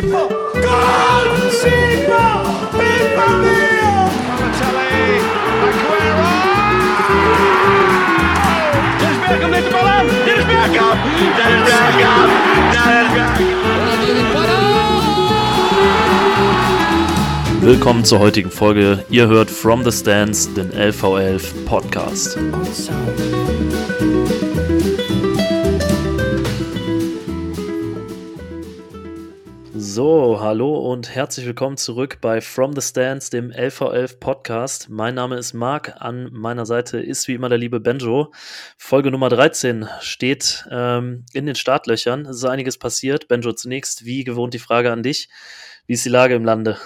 Siegler! Gol Siegler! Viva Balotelli, Aguero! Dennis Bergkamp neemt de bal aan. Dennis Bergkamp! Dennis Bergkamp! Dennis Bergkamp! Willkommen zur heutigen Folge. Ihr hört From the Stands, den LV11 Podcast. So, hallo und herzlich willkommen zurück bei From the Stands, dem LV11 Podcast. Mein Name ist Marc, an meiner Seite ist wie immer der liebe Benjo. Folge Nummer 13 steht ähm, in den Startlöchern. Es ist einiges passiert. Benjo, zunächst, wie gewohnt die Frage an dich. Wie ist die Lage im Lande?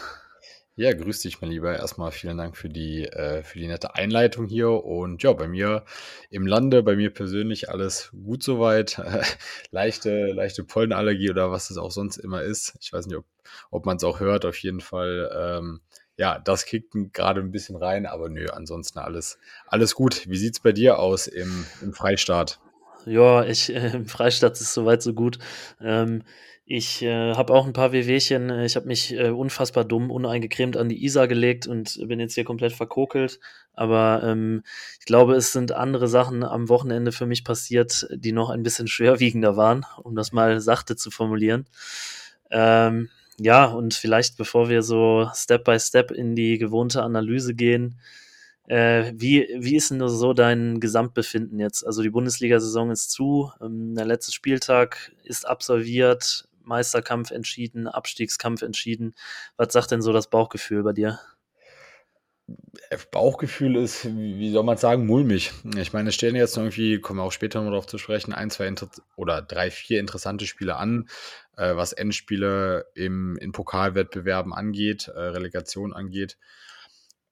Ja, grüß dich, mein Lieber. Erstmal vielen Dank für die, äh, für die nette Einleitung hier. Und ja, bei mir im Lande, bei mir persönlich alles gut soweit. leichte, leichte Pollenallergie oder was es auch sonst immer ist. Ich weiß nicht, ob, ob man es auch hört. Auf jeden Fall, ähm, ja, das kickt gerade ein bisschen rein, aber nö, ansonsten alles, alles gut. Wie sieht's bei dir aus im, im Freistaat? Ja, ich, äh, im Freistaat ist soweit so gut. Ähm, ich äh, habe auch ein paar Wehwehchen. Ich habe mich äh, unfassbar dumm, uneingecremt an die Isar gelegt und bin jetzt hier komplett verkokelt. Aber ähm, ich glaube, es sind andere Sachen am Wochenende für mich passiert, die noch ein bisschen schwerwiegender waren, um das mal sachte zu formulieren. Ähm, ja, und vielleicht bevor wir so Step by Step in die gewohnte Analyse gehen, äh, wie, wie ist denn so dein Gesamtbefinden jetzt? Also die Bundesliga-Saison ist zu, ähm, der letzte Spieltag ist absolviert, Meisterkampf entschieden, Abstiegskampf entschieden. Was sagt denn so das Bauchgefühl bei dir? Äh, Bauchgefühl ist, wie soll man sagen, mulmig. Ich meine, es stehen jetzt irgendwie, kommen wir auch später noch darauf zu sprechen, ein, zwei oder drei, vier interessante Spiele an, äh, was Endspiele im, in Pokalwettbewerben angeht, äh, Relegation angeht.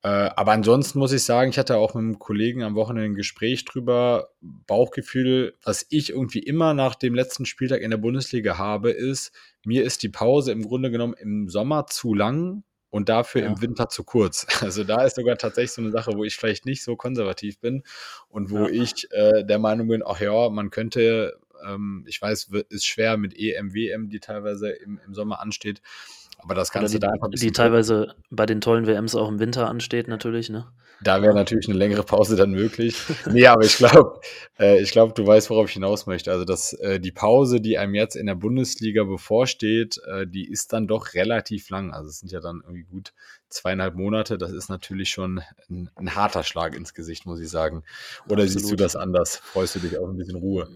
Äh, aber ansonsten muss ich sagen, ich hatte auch mit einem Kollegen am Wochenende ein Gespräch drüber. Bauchgefühl, was ich irgendwie immer nach dem letzten Spieltag in der Bundesliga habe, ist, mir ist die Pause im Grunde genommen im Sommer zu lang und dafür ja. im Winter zu kurz. Also da ist sogar tatsächlich so eine Sache, wo ich vielleicht nicht so konservativ bin und wo ja. ich äh, der Meinung bin, ach ja, man könnte, ähm, ich weiß, ist schwer mit EM, WM, die teilweise im, im Sommer ansteht aber das Ganze die, da einfach Die teilweise bei den tollen WMs auch im Winter ansteht, natürlich, ne? Da wäre natürlich eine längere Pause dann möglich. nee, aber ich glaube, äh, ich glaube, du weißt, worauf ich hinaus möchte. Also, dass äh, die Pause, die einem jetzt in der Bundesliga bevorsteht, äh, die ist dann doch relativ lang. Also, es sind ja dann irgendwie gut zweieinhalb Monate. Das ist natürlich schon ein, ein harter Schlag ins Gesicht, muss ich sagen. Oder Absolut. siehst du das anders? Freust du dich auf ein bisschen Ruhe?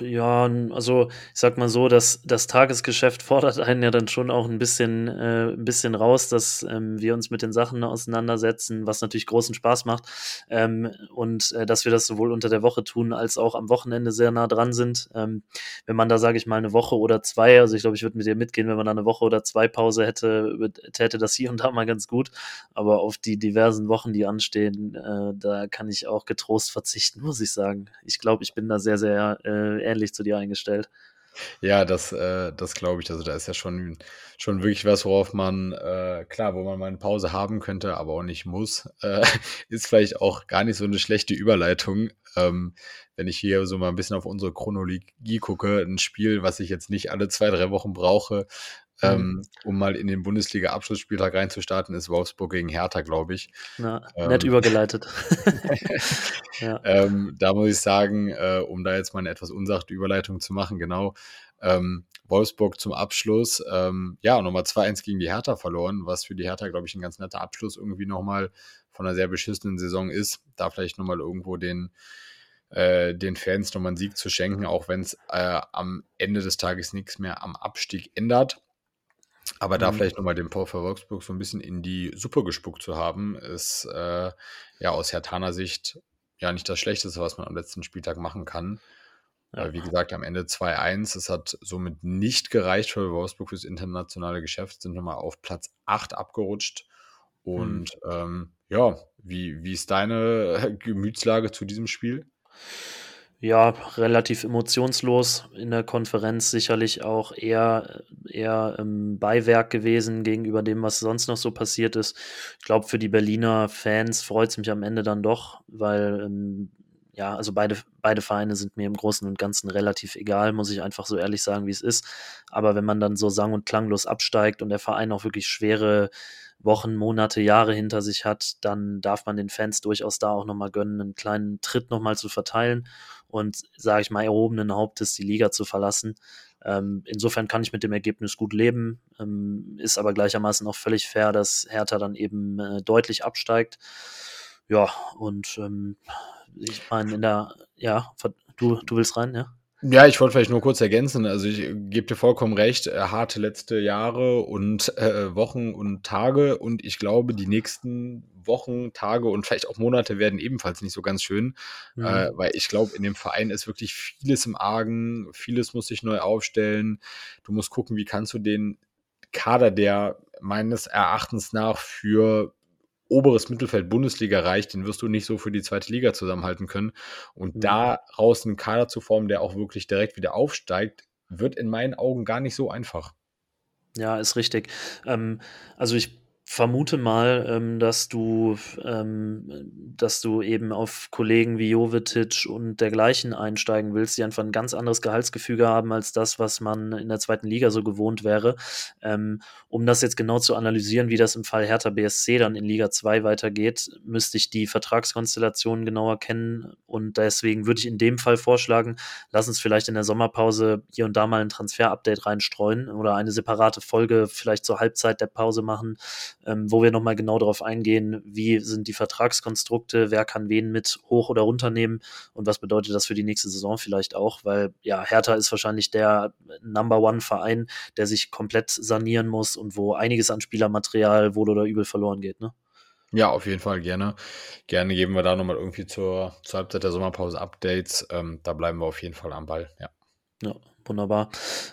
Ja, also ich sag mal so, dass das Tagesgeschäft fordert einen ja dann schon auch ein bisschen, äh, ein bisschen raus, dass ähm, wir uns mit den Sachen auseinandersetzen, was natürlich großen Spaß macht. Ähm, und äh, dass wir das sowohl unter der Woche tun, als auch am Wochenende sehr nah dran sind. Ähm, wenn man da, sage ich mal, eine Woche oder zwei, also ich glaube, ich würde mit dir mitgehen, wenn man da eine Woche oder zwei Pause hätte, täte das hier und da mal ganz gut. Aber auf die diversen Wochen, die anstehen, äh, da kann ich auch getrost verzichten, muss ich sagen. Ich glaube, ich bin da sehr, sehr äh, ähnlich zu dir eingestellt. Ja, das, äh, das glaube ich. Also da ist ja schon, schon wirklich was, worauf man, äh, klar, wo man mal eine Pause haben könnte, aber auch nicht muss. Äh, ist vielleicht auch gar nicht so eine schlechte Überleitung. Ähm, wenn ich hier so mal ein bisschen auf unsere Chronologie gucke, ein Spiel, was ich jetzt nicht alle zwei, drei Wochen brauche. Ähm, um mal in den Bundesliga-Abschlussspieltag reinzustarten, ist Wolfsburg gegen Hertha, glaube ich. Na, ähm, nett übergeleitet. ja. ähm, da muss ich sagen, äh, um da jetzt mal eine etwas unsachte Überleitung zu machen, genau. Ähm, Wolfsburg zum Abschluss, ähm, ja, nochmal 2-1 gegen die Hertha verloren, was für die Hertha, glaube ich, ein ganz netter Abschluss irgendwie nochmal von einer sehr beschissenen Saison ist. Da vielleicht nochmal irgendwo den, äh, den Fans nochmal einen Sieg zu schenken, auch wenn es äh, am Ende des Tages nichts mehr am Abstieg ändert. Aber da mhm. vielleicht nochmal den VfL Wolfsburg so ein bisschen in die Suppe gespuckt zu haben, ist äh, ja aus Hertaner Sicht ja nicht das Schlechteste, was man am letzten Spieltag machen kann. Ja. Wie gesagt, am Ende 2-1. Es hat somit nicht gereicht für Wolfsburg fürs internationale Geschäft, sind nochmal auf Platz 8 abgerutscht. Und mhm. ähm, ja, wie, wie ist deine Gemütslage zu diesem Spiel? Ja, relativ emotionslos in der Konferenz, sicherlich auch eher, eher ähm, Beiwerk gewesen gegenüber dem, was sonst noch so passiert ist. Ich glaube, für die Berliner Fans freut es mich am Ende dann doch, weil ähm, ja, also beide, beide Vereine sind mir im Großen und Ganzen relativ egal, muss ich einfach so ehrlich sagen, wie es ist. Aber wenn man dann so sang- und klanglos absteigt und der Verein auch wirklich schwere Wochen, Monate, Jahre hinter sich hat, dann darf man den Fans durchaus da auch nochmal gönnen, einen kleinen Tritt nochmal zu verteilen und, sage ich mal, erhobenen Hauptes die Liga zu verlassen. Ähm, insofern kann ich mit dem Ergebnis gut leben, ähm, ist aber gleichermaßen auch völlig fair, dass Hertha dann eben äh, deutlich absteigt. Ja, und ähm, ich meine, in der, ja, du, du willst rein, ja? Ja, ich wollte vielleicht nur kurz ergänzen. Also ich gebe dir vollkommen recht, äh, harte letzte Jahre und äh, Wochen und Tage und ich glaube, die nächsten Wochen, Tage und vielleicht auch Monate werden ebenfalls nicht so ganz schön, mhm. äh, weil ich glaube, in dem Verein ist wirklich vieles im Argen, vieles muss sich neu aufstellen. Du musst gucken, wie kannst du den Kader, der meines Erachtens nach für oberes Mittelfeld Bundesliga reicht, den wirst du nicht so für die zweite Liga zusammenhalten können. Und mhm. daraus einen Kader zu formen, der auch wirklich direkt wieder aufsteigt, wird in meinen Augen gar nicht so einfach. Ja, ist richtig. Ähm, also ich vermute mal, ähm, dass du, ähm, dass du eben auf Kollegen wie Jovetic und dergleichen einsteigen willst, die einfach ein ganz anderes Gehaltsgefüge haben als das, was man in der zweiten Liga so gewohnt wäre. Ähm, um das jetzt genau zu analysieren, wie das im Fall Hertha BSC dann in Liga 2 weitergeht, müsste ich die Vertragskonstellationen genauer kennen und deswegen würde ich in dem Fall vorschlagen, lass uns vielleicht in der Sommerpause hier und da mal ein Transfer-Update reinstreuen oder eine separate Folge vielleicht zur Halbzeit der Pause machen ähm, wo wir nochmal genau darauf eingehen, wie sind die Vertragskonstrukte, wer kann wen mit hoch oder runternehmen und was bedeutet das für die nächste Saison vielleicht auch, weil ja, Hertha ist wahrscheinlich der Number One-Verein, der sich komplett sanieren muss und wo einiges an Spielermaterial wohl oder übel verloren geht, ne? Ja, auf jeden Fall gerne. Gerne geben wir da nochmal irgendwie zur, zur Halbzeit der Sommerpause Updates. Ähm, da bleiben wir auf jeden Fall am Ball, ja. Ja, Wunderbar.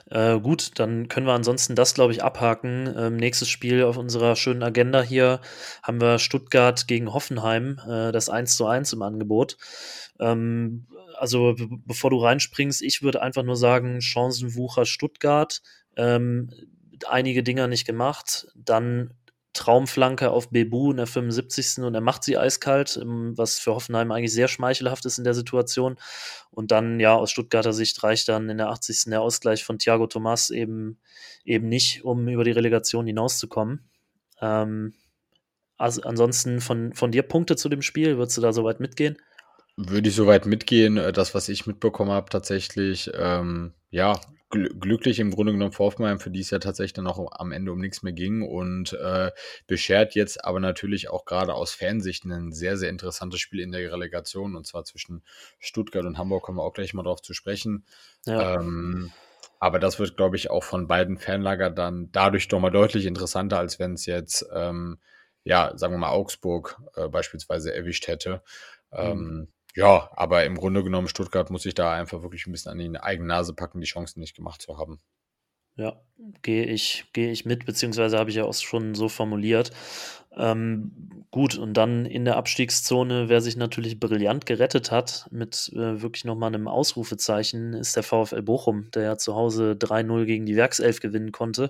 Äh, gut, dann können wir ansonsten das, glaube ich, abhaken. Ähm, nächstes Spiel auf unserer schönen Agenda hier haben wir Stuttgart gegen Hoffenheim, äh, das 1 zu 1 im Angebot. Ähm, also bevor du reinspringst, ich würde einfach nur sagen, Chancenwucher Stuttgart. Ähm, einige Dinger nicht gemacht, dann Traumflanke auf Bebu in der 75. und er macht sie eiskalt, ähm, was für Hoffenheim eigentlich sehr schmeichelhaft ist in der Situation. Und dann, ja, aus Stuttgarter Sicht reicht dann in der 80. der Ausgleich von Thiago Thomas eben, eben nicht, um über die Relegation hinauszukommen. Ähm, also ansonsten von, von dir Punkte zu dem Spiel, würdest du da soweit mitgehen? Würde ich soweit mitgehen. Äh, das, was ich mitbekommen habe, tatsächlich, ähm, ja, glücklich im Grunde genommen für Hoffenheim, für die es ja tatsächlich dann auch am Ende um nichts mehr ging und äh, beschert jetzt aber natürlich auch gerade aus Fansicht ein sehr, sehr interessantes Spiel in der Relegation und zwar zwischen Stuttgart und Hamburg, kommen wir auch gleich mal drauf zu sprechen. Ja. Ähm, aber das wird, glaube ich, auch von beiden Fanlager dann dadurch doch mal deutlich interessanter, als wenn es jetzt, ähm, ja, sagen wir mal, Augsburg äh, beispielsweise erwischt hätte. Mhm. Ähm, ja, aber im Grunde genommen, Stuttgart muss sich da einfach wirklich ein bisschen an die eigene Nase packen, die Chancen nicht gemacht zu haben. Ja, gehe ich, gehe ich mit, beziehungsweise habe ich ja auch schon so formuliert. Ähm, gut, und dann in der Abstiegszone, wer sich natürlich brillant gerettet hat, mit äh, wirklich nochmal einem Ausrufezeichen, ist der VfL Bochum, der ja zu Hause 3-0 gegen die Werkself gewinnen konnte.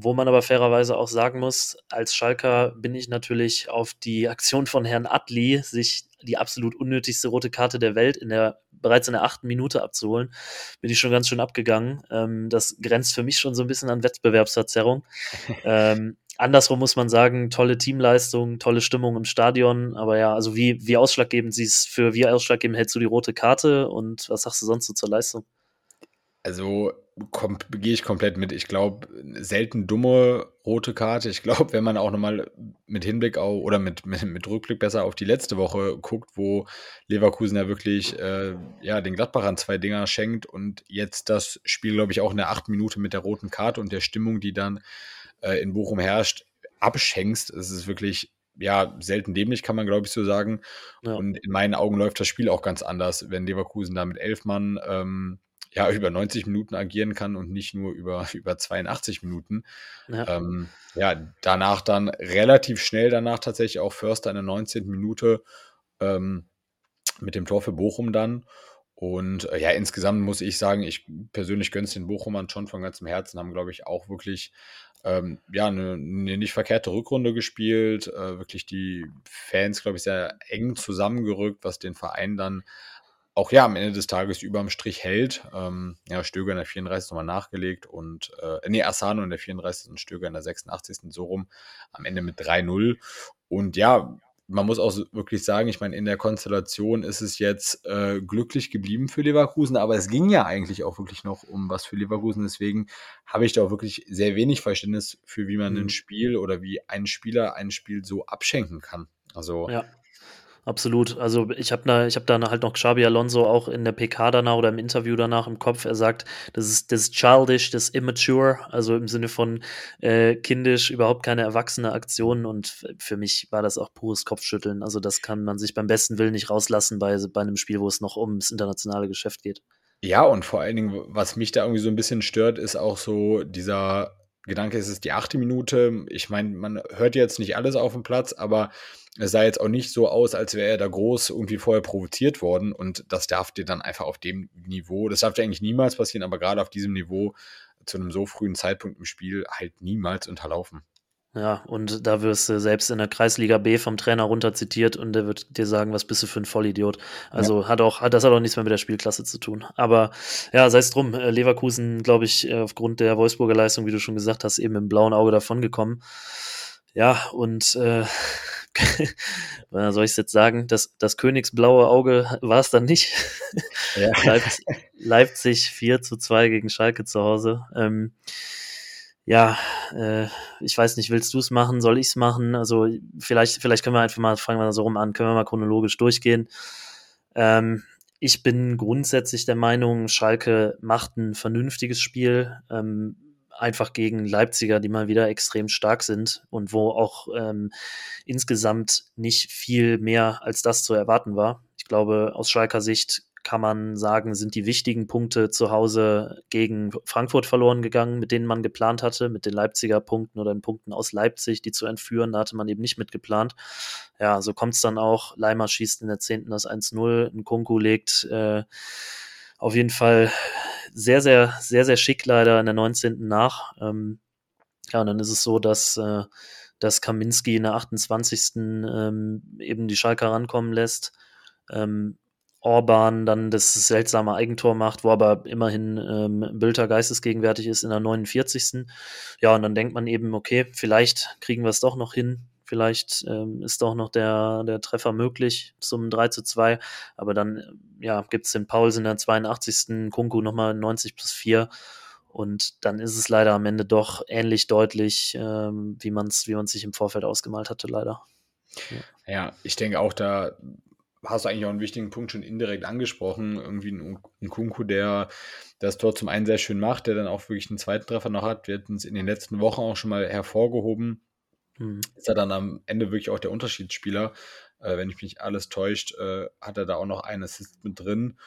Wo man aber fairerweise auch sagen muss, als Schalker bin ich natürlich auf die Aktion von Herrn Adli, sich die absolut unnötigste rote Karte der Welt in der bereits in der achten Minute abzuholen, bin ich schon ganz schön abgegangen. Ähm, das grenzt für mich schon so ein bisschen an Wettbewerbsverzerrung. ähm, andersrum muss man sagen, tolle Teamleistung, tolle Stimmung im Stadion, aber ja, also wie, wie ausschlaggebend sie es für wie ausschlaggebend hältst du die rote Karte und was sagst du sonst so zur Leistung? Also gehe ich komplett mit. Ich glaube, selten dumme rote Karte. Ich glaube, wenn man auch nochmal mit Hinblick auf oder mit, mit, mit, Rückblick besser auf die letzte Woche guckt, wo Leverkusen ja wirklich äh, ja, den Gladbachern zwei Dinger schenkt und jetzt das Spiel, glaube ich, auch in der achten Minute mit der roten Karte und der Stimmung, die dann äh, in Bochum herrscht, abschenkst. Es ist wirklich ja, selten dämlich, kann man, glaube ich, so sagen. Ja. Und in meinen Augen läuft das Spiel auch ganz anders, wenn Leverkusen da mit elf Mann ähm, ja, über 90 Minuten agieren kann und nicht nur über, über 82 Minuten. Ja. Ähm, ja, danach dann relativ schnell danach tatsächlich auch Förster in der 19. Minute ähm, mit dem Tor für Bochum dann. Und äh, ja, insgesamt muss ich sagen, ich persönlich gönne es den Bochumern schon von ganzem Herzen, haben, glaube ich, auch wirklich ähm, ja, eine, eine, nicht verkehrte Rückrunde gespielt, äh, wirklich die Fans, glaube ich, sehr eng zusammengerückt, was den Verein dann auch ja am Ende des Tages überm Strich hält. Ähm, ja, Stöger in der 34. nochmal nachgelegt und äh, nee, Asano in der 34. und Stöger in der 86. so rum. Am Ende mit 3-0. Und ja, man muss auch wirklich sagen, ich meine, in der Konstellation ist es jetzt äh, glücklich geblieben für Leverkusen, aber es ging ja eigentlich auch wirklich noch um was für Leverkusen. Deswegen habe ich da auch wirklich sehr wenig Verständnis für, wie man mhm. ein Spiel oder wie ein Spieler ein Spiel so abschenken kann. Also ja. Absolut. Also ich habe da, ich habe da halt noch Xabi Alonso auch in der PK danach oder im Interview danach im Kopf. Er sagt, das ist das ist childish, das ist immature, also im Sinne von äh, kindisch, überhaupt keine erwachsene Aktion. Und für mich war das auch pures Kopfschütteln. Also das kann man sich beim besten Willen nicht rauslassen bei, bei einem Spiel, wo es noch ums internationale Geschäft geht. Ja, und vor allen Dingen, was mich da irgendwie so ein bisschen stört, ist auch so dieser Gedanke, es ist die achte Minute. Ich meine, man hört jetzt nicht alles auf dem Platz, aber es sah jetzt auch nicht so aus, als wäre er da groß irgendwie vorher provoziert worden. Und das darf dir dann einfach auf dem Niveau, das darf dir eigentlich niemals passieren, aber gerade auf diesem Niveau zu einem so frühen Zeitpunkt im Spiel halt niemals unterlaufen. Ja, und da wirst du selbst in der Kreisliga B vom Trainer runter zitiert und der wird dir sagen, was bist du für ein Vollidiot. Also ja. hat auch, hat, das hat auch nichts mehr mit der Spielklasse zu tun. Aber ja, sei es drum, äh, Leverkusen, glaube ich, äh, aufgrund der Wolfsburger Leistung, wie du schon gesagt hast, eben im blauen Auge davongekommen. Ja, und äh, soll ich es jetzt sagen, das, das Königsblaue Auge war es dann nicht. Ja. Leipzig, Leipzig 4 zu 2 gegen Schalke zu Hause. Ähm, ja, äh, ich weiß nicht, willst du es machen, soll ich es machen? Also vielleicht, vielleicht können wir einfach mal, fangen wir so rum an, können wir mal chronologisch durchgehen. Ähm, ich bin grundsätzlich der Meinung, Schalke macht ein vernünftiges Spiel. Ähm, einfach gegen Leipziger, die mal wieder extrem stark sind und wo auch ähm, insgesamt nicht viel mehr als das zu erwarten war. Ich glaube, aus Schalker Sicht kann man sagen, sind die wichtigen Punkte zu Hause gegen Frankfurt verloren gegangen, mit denen man geplant hatte, mit den Leipziger Punkten oder den Punkten aus Leipzig, die zu entführen, da hatte man eben nicht mitgeplant. Ja, so kommt es dann auch. Leimer schießt in der 10. das 1-0, ein Kunku legt äh, auf jeden Fall sehr, sehr, sehr, sehr schick leider in der 19. nach. Ähm, ja, und dann ist es so, dass, äh, dass Kaminski in der 28. Ähm, eben die Schalker rankommen lässt. Ähm, Orban dann das seltsame Eigentor macht, wo aber immerhin ähm, Bülter geistesgegenwärtig ist in der 49. Ja, und dann denkt man eben, okay, vielleicht kriegen wir es doch noch hin. Vielleicht ähm, ist doch noch der, der Treffer möglich zum 3 zu 2. Aber dann ja, gibt es den Pauls in der 82. Kunku nochmal 90 plus 4. Und dann ist es leider am Ende doch ähnlich deutlich, ähm, wie man es wie sich im Vorfeld ausgemalt hatte, leider. Ja. ja, ich denke auch, da hast du eigentlich auch einen wichtigen Punkt schon indirekt angesprochen. Irgendwie ein, ein Kunku, der das dort zum einen sehr schön macht, der dann auch wirklich einen zweiten Treffer noch hat. Wir hatten es in den letzten Wochen auch schon mal hervorgehoben. Mhm. Ist er dann am Ende wirklich auch der Unterschiedsspieler. Äh, wenn ich mich alles täuscht, äh, hat er da auch noch einen Assist mit drin.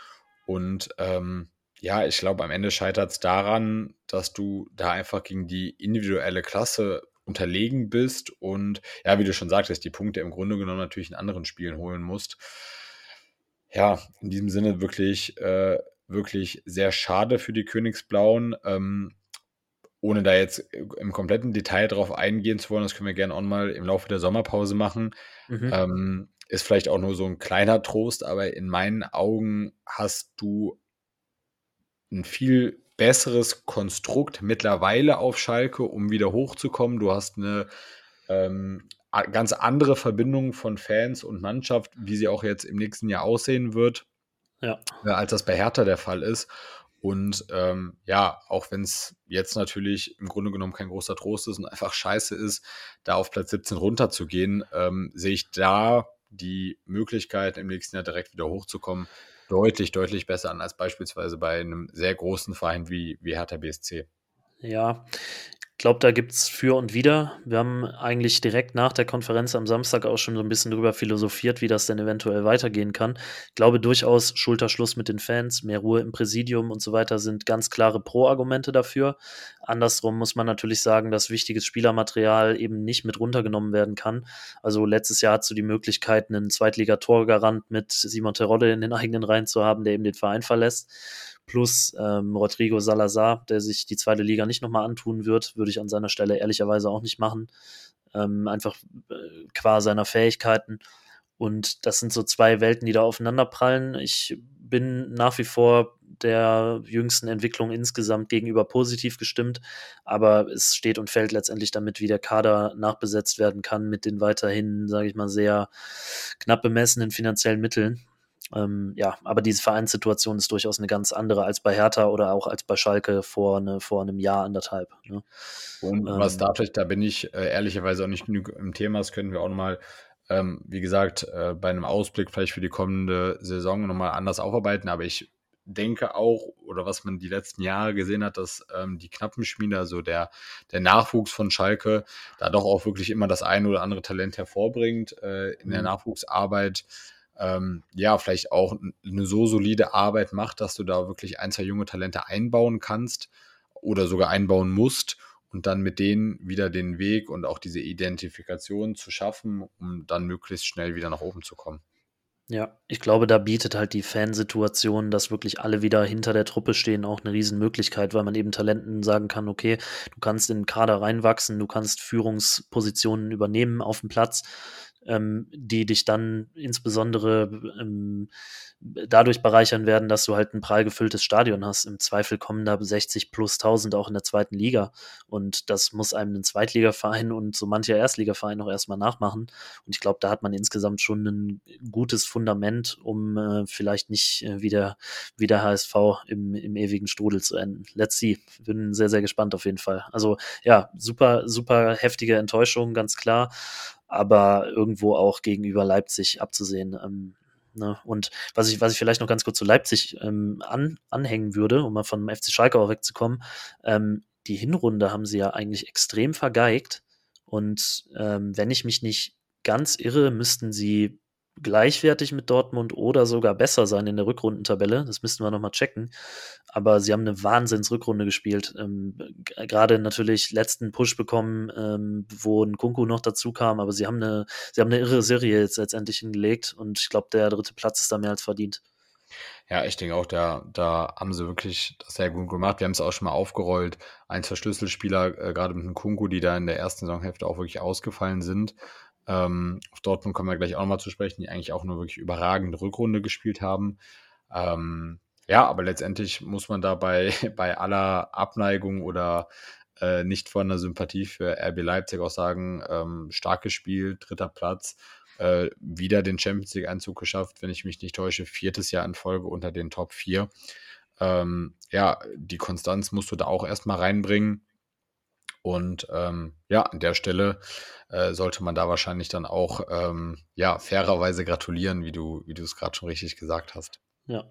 Und ähm, ja, ich glaube, am Ende scheitert es daran, dass du da einfach gegen die individuelle Klasse unterlegen bist und ja, wie du schon sagtest, die Punkte im Grunde genommen natürlich in anderen Spielen holen musst. Ja, in diesem Sinne wirklich, äh, wirklich sehr schade für die Königsblauen. Ähm, ohne da jetzt im kompletten Detail drauf eingehen zu wollen, das können wir gerne auch mal im Laufe der Sommerpause machen. Mhm. Ähm, ist vielleicht auch nur so ein kleiner Trost, aber in meinen Augen hast du ein viel besseres Konstrukt mittlerweile auf Schalke, um wieder hochzukommen. Du hast eine ähm, ganz andere Verbindung von Fans und Mannschaft, wie sie auch jetzt im nächsten Jahr aussehen wird, ja. äh, als das bei Hertha der Fall ist. Und ähm, ja, auch wenn es jetzt natürlich im Grunde genommen kein großer Trost ist und einfach scheiße ist, da auf Platz 17 runterzugehen, ähm, sehe ich da die Möglichkeit, im nächsten Jahr direkt wieder hochzukommen, deutlich, deutlich besser an als beispielsweise bei einem sehr großen Verein wie, wie Hertha BSC. Ja, glaube, da gibt es für und wider. Wir haben eigentlich direkt nach der Konferenz am Samstag auch schon so ein bisschen drüber philosophiert, wie das denn eventuell weitergehen kann. Ich glaube durchaus, Schulterschluss mit den Fans, mehr Ruhe im Präsidium und so weiter sind ganz klare Pro-Argumente dafür. Andersrum muss man natürlich sagen, dass wichtiges Spielermaterial eben nicht mit runtergenommen werden kann. Also letztes Jahr hast du die Möglichkeit, einen Zweitligatorgarant mit Simon Terodde in den eigenen Reihen zu haben, der eben den Verein verlässt plus ähm, Rodrigo Salazar, der sich die zweite Liga nicht nochmal antun wird, würde ich an seiner Stelle ehrlicherweise auch nicht machen. Ähm, einfach äh, qua seiner Fähigkeiten. Und das sind so zwei Welten, die da aufeinanderprallen. Ich bin nach wie vor der jüngsten Entwicklung insgesamt gegenüber positiv gestimmt, aber es steht und fällt letztendlich damit, wie der Kader nachbesetzt werden kann mit den weiterhin, sage ich mal, sehr knapp bemessenen finanziellen Mitteln. Ähm, ja, aber diese Vereinssituation ist durchaus eine ganz andere als bei Hertha oder auch als bei Schalke vor, eine, vor einem Jahr, anderthalb. Ne? Und ähm, was da vielleicht, da bin ich äh, ehrlicherweise auch nicht genug im Thema, das können wir auch nochmal ähm, wie gesagt, äh, bei einem Ausblick vielleicht für die kommende Saison nochmal anders aufarbeiten. Aber ich denke auch, oder was man die letzten Jahre gesehen hat, dass ähm, die Knappenschmiede, also der, der Nachwuchs von Schalke, da doch auch wirklich immer das ein oder andere Talent hervorbringt äh, in mhm. der Nachwuchsarbeit. Ähm, ja, vielleicht auch eine so solide Arbeit macht, dass du da wirklich ein, zwei junge Talente einbauen kannst oder sogar einbauen musst und dann mit denen wieder den Weg und auch diese Identifikation zu schaffen, um dann möglichst schnell wieder nach oben zu kommen. Ja, ich glaube, da bietet halt die Fansituation, dass wirklich alle wieder hinter der Truppe stehen, auch eine Riesenmöglichkeit, weil man eben Talenten sagen kann, okay, du kannst in den Kader reinwachsen, du kannst Führungspositionen übernehmen auf dem Platz ähm, die dich dann insbesondere ähm, dadurch bereichern werden, dass du halt ein prall gefülltes Stadion hast. Im Zweifel kommen da 60 plus 1000 auch in der zweiten Liga. Und das muss einem ein Zweitligaverein und so mancher Erstligaverein auch erstmal nachmachen. Und ich glaube, da hat man insgesamt schon ein gutes Fundament, um äh, vielleicht nicht äh, wieder wie der HSV im, im ewigen Strudel zu enden. Let's see. Bin sehr, sehr gespannt auf jeden Fall. Also ja, super, super heftige Enttäuschung, ganz klar aber irgendwo auch gegenüber Leipzig abzusehen. Ähm, ne? Und was ich, was ich vielleicht noch ganz kurz zu Leipzig ähm, an, anhängen würde, um mal vom FC Schalke auch wegzukommen, ähm, die Hinrunde haben sie ja eigentlich extrem vergeigt. Und ähm, wenn ich mich nicht ganz irre, müssten sie gleichwertig mit Dortmund oder sogar besser sein in der Rückrundentabelle. Das müssten wir nochmal checken. Aber sie haben eine Wahnsinnsrückrunde gespielt. Ähm, Gerade natürlich letzten Push bekommen, ähm, wo ein Kunku noch dazu kam. Aber sie haben eine, sie haben eine irre Serie jetzt letztendlich hingelegt. Und ich glaube, der dritte Platz ist da mehr als verdient. Ja, ich denke auch, da, da haben sie wirklich das sehr gut gemacht. Wir haben es auch schon mal aufgerollt. Ein, zwei Schlüsselspieler, äh, gerade mit dem Kunku, die da in der ersten Saisonhälfte auch wirklich ausgefallen sind. Ähm, auf Dortmund kommen wir gleich auch nochmal zu sprechen, die eigentlich auch eine wirklich überragende Rückrunde gespielt haben. Ähm, ja, aber letztendlich muss man da bei, bei aller Abneigung oder äh, nicht von der Sympathie für RB Leipzig auch sagen, ähm, stark gespielt, dritter Platz, äh, wieder den Champions League-Einzug geschafft, wenn ich mich nicht täusche, viertes Jahr in Folge unter den Top 4. Ähm, ja, die Konstanz musst du da auch erstmal reinbringen. Und ähm, ja, an der Stelle äh, sollte man da wahrscheinlich dann auch ähm, ja, fairerweise gratulieren, wie du, wie du es gerade schon richtig gesagt hast. Ja,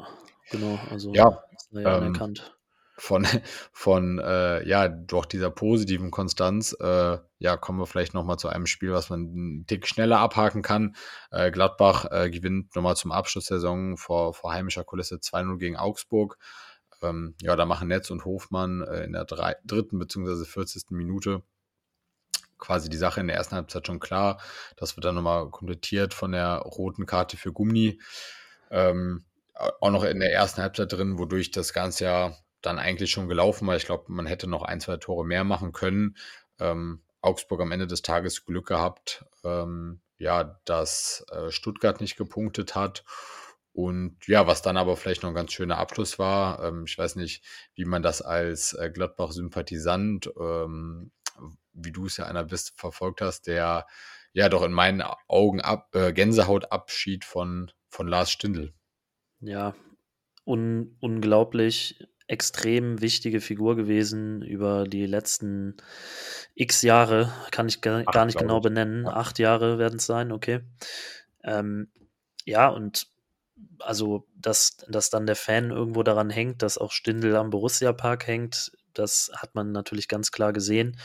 genau. Also ja, ja ähm, anerkannt. Von, von äh, ja, durch dieser positiven Konstanz, äh, ja, kommen wir vielleicht nochmal zu einem Spiel, was man einen Tick schneller abhaken kann. Äh, Gladbach äh, gewinnt nochmal zum Abschluss der Saison vor, vor heimischer Kulisse 2-0 gegen Augsburg ähm, ja, da machen Netz und Hofmann äh, in der drei, dritten bzw. 40. Minute quasi die Sache in der ersten Halbzeit schon klar. Das wird dann nochmal komplettiert von der roten Karte für Gummi. Ähm, auch noch in der ersten Halbzeit drin, wodurch das Ganze ja dann eigentlich schon gelaufen war. Ich glaube, man hätte noch ein, zwei Tore mehr machen können. Ähm, Augsburg am Ende des Tages Glück gehabt, ähm, ja, dass äh, Stuttgart nicht gepunktet hat und ja, was dann aber vielleicht noch ein ganz schöner Abschluss war, ähm, ich weiß nicht, wie man das als äh, Gladbach-Sympathisant, ähm, wie du es ja einer bist, verfolgt hast, der ja doch in meinen Augen ab, äh, Gänsehautabschied von, von Lars Stindl. Ja, un unglaublich extrem wichtige Figur gewesen über die letzten x Jahre, kann ich gar, gar nicht genau benennen. Ja. Acht Jahre werden es sein, okay. Ähm, ja, und also, dass, dass dann der Fan irgendwo daran hängt, dass auch Stindel am Borussia Park hängt, das hat man natürlich ganz klar gesehen.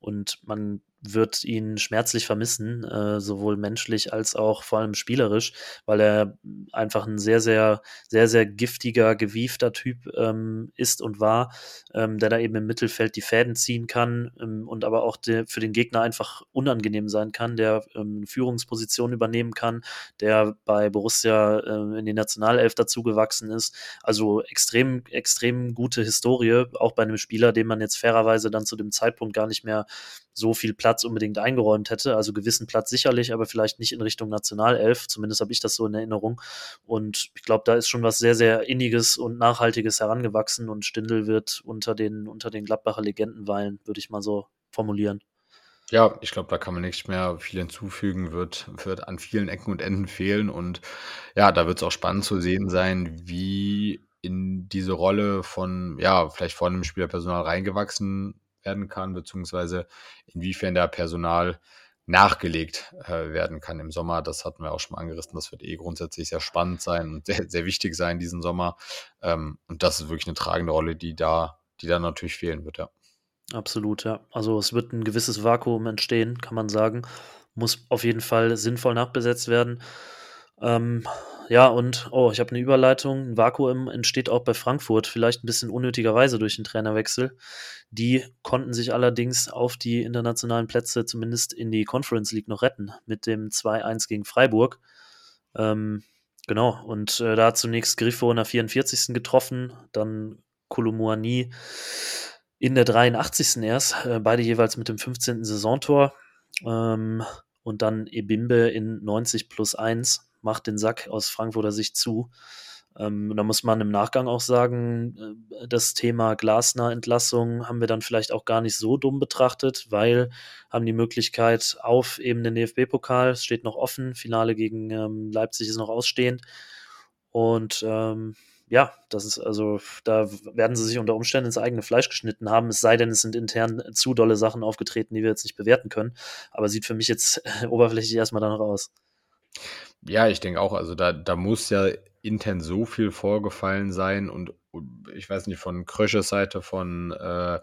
Und man wird ihn schmerzlich vermissen, äh, sowohl menschlich als auch vor allem spielerisch, weil er einfach ein sehr, sehr, sehr, sehr giftiger, gewiefter Typ ähm, ist und war, ähm, der da eben im Mittelfeld die Fäden ziehen kann ähm, und aber auch de, für den Gegner einfach unangenehm sein kann, der ähm, Führungsposition übernehmen kann, der bei Borussia äh, in die Nationalelf dazugewachsen ist. Also extrem, extrem gute Historie, auch bei einem Spieler, den man jetzt fairerweise dann zu dem Zeitpunkt gar nicht mehr so viel Platz unbedingt eingeräumt hätte. Also gewissen Platz sicherlich, aber vielleicht nicht in Richtung Nationalelf. Zumindest habe ich das so in Erinnerung. Und ich glaube, da ist schon was sehr, sehr Inniges und Nachhaltiges herangewachsen und Stindel wird unter den, unter den Gladbacher Legenden weilen, würde ich mal so formulieren. Ja, ich glaube, da kann man nicht mehr viel hinzufügen, wird, wird an vielen Ecken und Enden fehlen. Und ja, da wird es auch spannend zu sehen sein, wie in diese Rolle von, ja, vielleicht vor einem Spielerpersonal reingewachsen werden kann, beziehungsweise inwiefern da Personal nachgelegt äh, werden kann im Sommer. Das hatten wir auch schon mal angerissen. Das wird eh grundsätzlich sehr spannend sein und sehr, sehr wichtig sein diesen Sommer. Ähm, und das ist wirklich eine tragende Rolle, die da, die da natürlich fehlen wird, ja. Absolut, ja. Also es wird ein gewisses Vakuum entstehen, kann man sagen. Muss auf jeden Fall sinnvoll nachbesetzt werden. Ähm, ja, und oh, ich habe eine Überleitung. Ein Vakuum entsteht auch bei Frankfurt, vielleicht ein bisschen unnötigerweise durch den Trainerwechsel. Die konnten sich allerdings auf die internationalen Plätze, zumindest in die Conference League, noch retten, mit dem 2-1 gegen Freiburg. Ähm, genau, und äh, da hat zunächst Griffo in der 44. getroffen, dann Kolumuani in der 83. erst, äh, beide jeweils mit dem 15. Saisontor. Ähm, und dann Ebimbe in 90 plus 1 macht den Sack aus Frankfurter Sicht zu. Ähm, da muss man im Nachgang auch sagen, äh, das Thema Glasner-Entlassung haben wir dann vielleicht auch gar nicht so dumm betrachtet, weil haben die Möglichkeit auf eben den DFB-Pokal, es steht noch offen, Finale gegen ähm, Leipzig ist noch ausstehend. Und ähm, ja, das ist also, da werden sie sich unter Umständen ins eigene Fleisch geschnitten haben, es sei denn, es sind intern zu dolle Sachen aufgetreten, die wir jetzt nicht bewerten können. Aber sieht für mich jetzt äh, oberflächlich erstmal danach aus. Ja, ich denke auch, also da, da muss ja intern so viel vorgefallen sein und, und ich weiß nicht, von Krösches Seite, von äh,